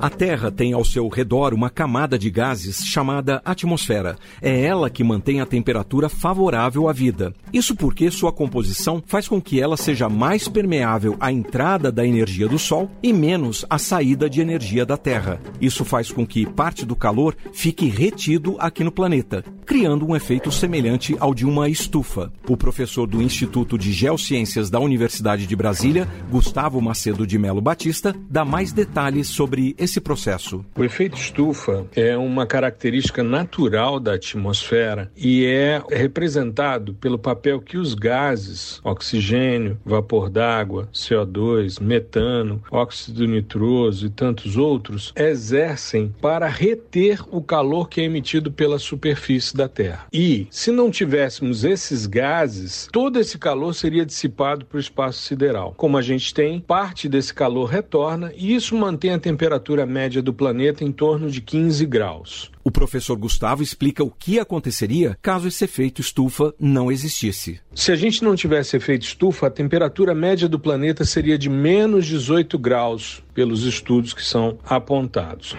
A Terra tem ao seu redor uma camada de gases chamada atmosfera. É ela que mantém a temperatura favorável à vida. Isso porque sua composição faz com que ela seja mais permeável à entrada da energia do Sol e menos à saída de energia da Terra. Isso faz com que parte do calor fique retido aqui no planeta, criando um efeito semelhante ao de uma estufa. O professor do Instituto de Geociências da Universidade de Brasília, Gustavo Macedo de Melo Batista, dá mais detalhes sobre esse esse processo? O efeito estufa é uma característica natural da atmosfera e é representado pelo papel que os gases, oxigênio, vapor d'água, CO2, metano, óxido nitroso e tantos outros, exercem para reter o calor que é emitido pela superfície da Terra. E, se não tivéssemos esses gases, todo esse calor seria dissipado para o espaço sideral. Como a gente tem, parte desse calor retorna e isso mantém a temperatura média do planeta em torno de 15 graus. O professor Gustavo explica o que aconteceria caso esse efeito estufa não existisse. Se a gente não tivesse efeito estufa, a temperatura média do planeta seria de menos 18 graus, pelos estudos que são apontados.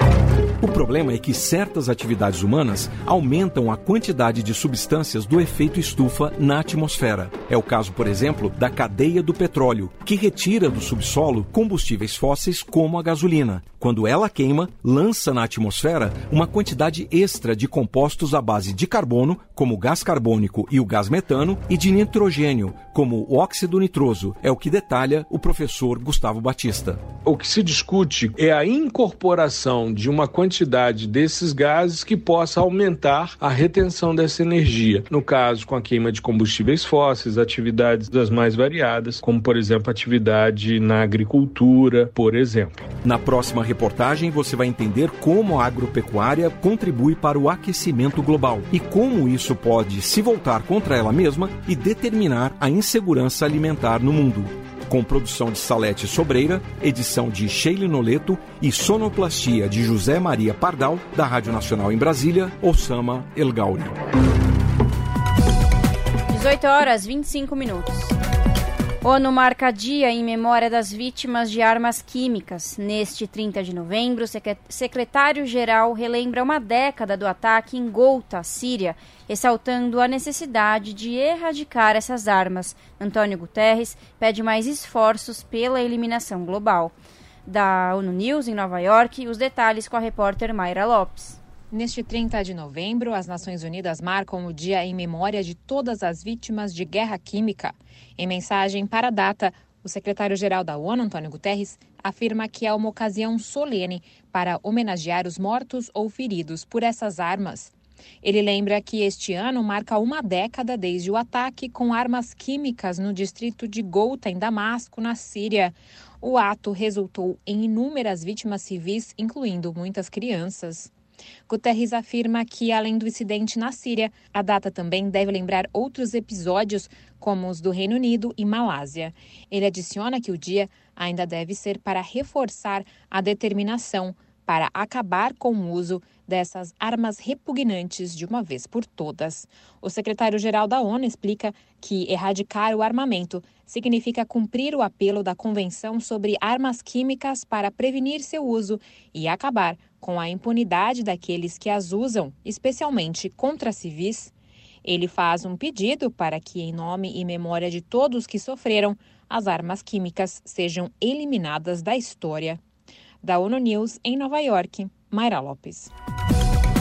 O problema é que certas atividades humanas aumentam a quantidade de substâncias do efeito estufa na atmosfera. É o caso, por exemplo, da cadeia do petróleo, que retira do subsolo combustíveis fósseis como a gasolina. Quando ela queima, lança na atmosfera uma quantidade extra de compostos à base de carbono, como o gás carbônico e o gás metano, e de nitrogênio, como o óxido nitroso. É o que detalha o professor Gustavo Batista. O que se discute é a incorporação de uma quantidade desses gases que possa aumentar a retenção dessa energia. No caso, com a queima de combustíveis fósseis, atividades das mais variadas, como por exemplo atividade na agricultura, por exemplo. Na próxima reportagem você vai entender como a agropecuária contribui para o aquecimento global e como isso pode se voltar contra ela mesma e determinar a insegurança alimentar no mundo com produção de Salete Sobreira, edição de Sheila Noleto e sonoplastia de José Maria Pardal, da Rádio Nacional em Brasília, Osama El Gauri. 18 horas 25 minutos. ONU marca dia em memória das vítimas de armas químicas. Neste 30 de novembro, o secretário-geral relembra uma década do ataque em Ghouta, Síria, ressaltando a necessidade de erradicar essas armas. Antônio Guterres pede mais esforços pela eliminação global. Da ONU News, em Nova York, os detalhes com a repórter Mayra Lopes. Neste 30 de novembro, as Nações Unidas marcam o dia em memória de todas as vítimas de guerra química. Em mensagem para a data, o secretário-geral da ONU, Antônio Guterres, afirma que é uma ocasião solene para homenagear os mortos ou feridos por essas armas. Ele lembra que este ano marca uma década desde o ataque com armas químicas no distrito de Ghouta, em Damasco, na Síria. O ato resultou em inúmeras vítimas civis, incluindo muitas crianças. Guterres afirma que, além do incidente na Síria, a data também deve lembrar outros episódios, como os do Reino Unido e Malásia. Ele adiciona que o dia ainda deve ser para reforçar a determinação para acabar com o uso dessas armas repugnantes de uma vez por todas. O secretário-geral da ONU explica que erradicar o armamento significa cumprir o apelo da Convenção sobre Armas Químicas para prevenir seu uso e acabar com a impunidade daqueles que as usam, especialmente contra civis. Ele faz um pedido para que, em nome e memória de todos que sofreram, as armas químicas sejam eliminadas da história. Da ONU News, em Nova York, Mayra Lopes.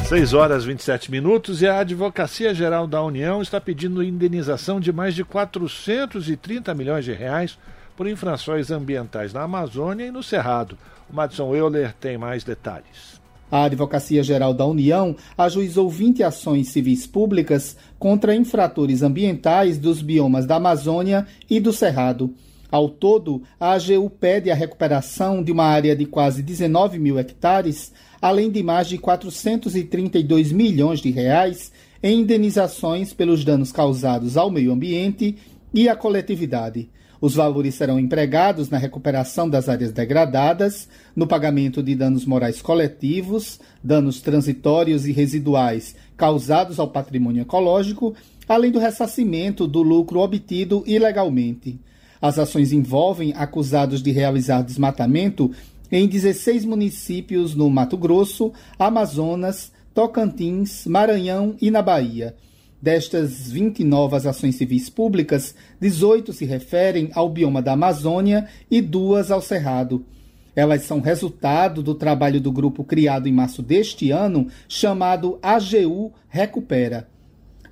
6 horas 27 minutos e a Advocacia Geral da União está pedindo indenização de mais de 430 milhões de reais por infrações ambientais na Amazônia e no Cerrado. O Madison Euler tem mais detalhes. A Advocacia Geral da União ajuizou 20 ações civis públicas contra infratores ambientais dos biomas da Amazônia e do Cerrado. Ao todo, a AGU pede a recuperação de uma área de quase 19 mil hectares, além de mais de 432 milhões de reais em indenizações pelos danos causados ao meio ambiente e à coletividade. Os valores serão empregados na recuperação das áreas degradadas, no pagamento de danos morais coletivos, danos transitórios e residuais causados ao patrimônio ecológico, além do ressarcimento do lucro obtido ilegalmente. As ações envolvem acusados de realizar desmatamento em 16 municípios no Mato Grosso, Amazonas, Tocantins, Maranhão e na Bahia. Destas 20 novas ações civis públicas, 18 se referem ao bioma da Amazônia e duas ao Cerrado. Elas são resultado do trabalho do grupo criado em março deste ano, chamado AGU Recupera.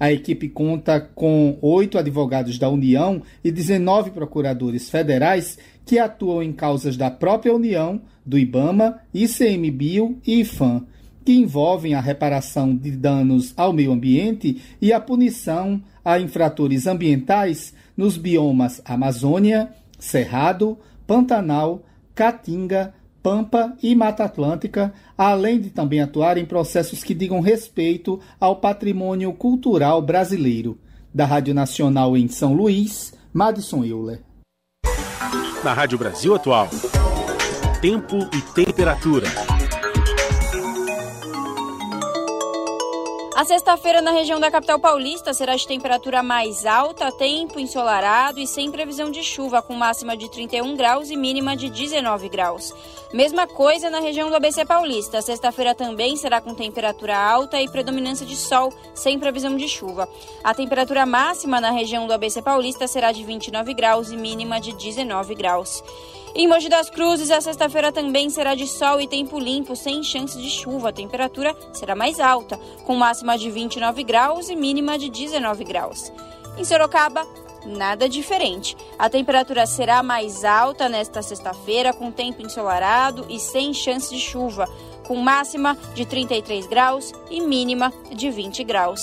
A equipe conta com oito advogados da União e 19 procuradores federais que atuam em causas da própria União, do IBAMA, ICMBio e IFAM, que envolvem a reparação de danos ao meio ambiente e a punição a infratores ambientais nos biomas Amazônia, Cerrado, Pantanal, Caatinga, Pampa e Mata Atlântica, além de também atuar em processos que digam respeito ao patrimônio cultural brasileiro. Da Rádio Nacional em São Luís, Madison Euler. Na Rádio Brasil Atual, tempo e temperatura. A sexta-feira na região da capital paulista será de temperatura mais alta, tempo ensolarado e sem previsão de chuva, com máxima de 31 graus e mínima de 19 graus. Mesma coisa na região do ABC paulista. Sexta-feira também será com temperatura alta e predominância de sol, sem previsão de chuva. A temperatura máxima na região do ABC paulista será de 29 graus e mínima de 19 graus. Em Mogi das Cruzes, a sexta-feira também será de sol e tempo limpo, sem chance de chuva. A temperatura será mais alta, com máxima de 29 graus e mínima de 19 graus. Em Sorocaba, nada diferente. A temperatura será mais alta nesta sexta-feira, com tempo ensolarado e sem chance de chuva, com máxima de 33 graus e mínima de 20 graus.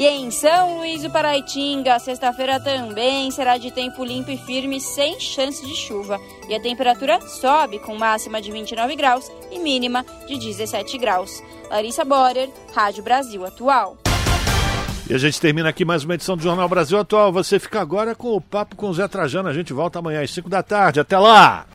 E em São Luís do Paraitinga, sexta-feira também será de tempo limpo e firme, sem chance de chuva. E a temperatura sobe com máxima de 29 graus e mínima de 17 graus. Larissa Borer, Rádio Brasil Atual. E a gente termina aqui mais uma edição do Jornal Brasil Atual. Você fica agora com o Papo com o Zé Trajano. A gente volta amanhã às 5 da tarde. Até lá!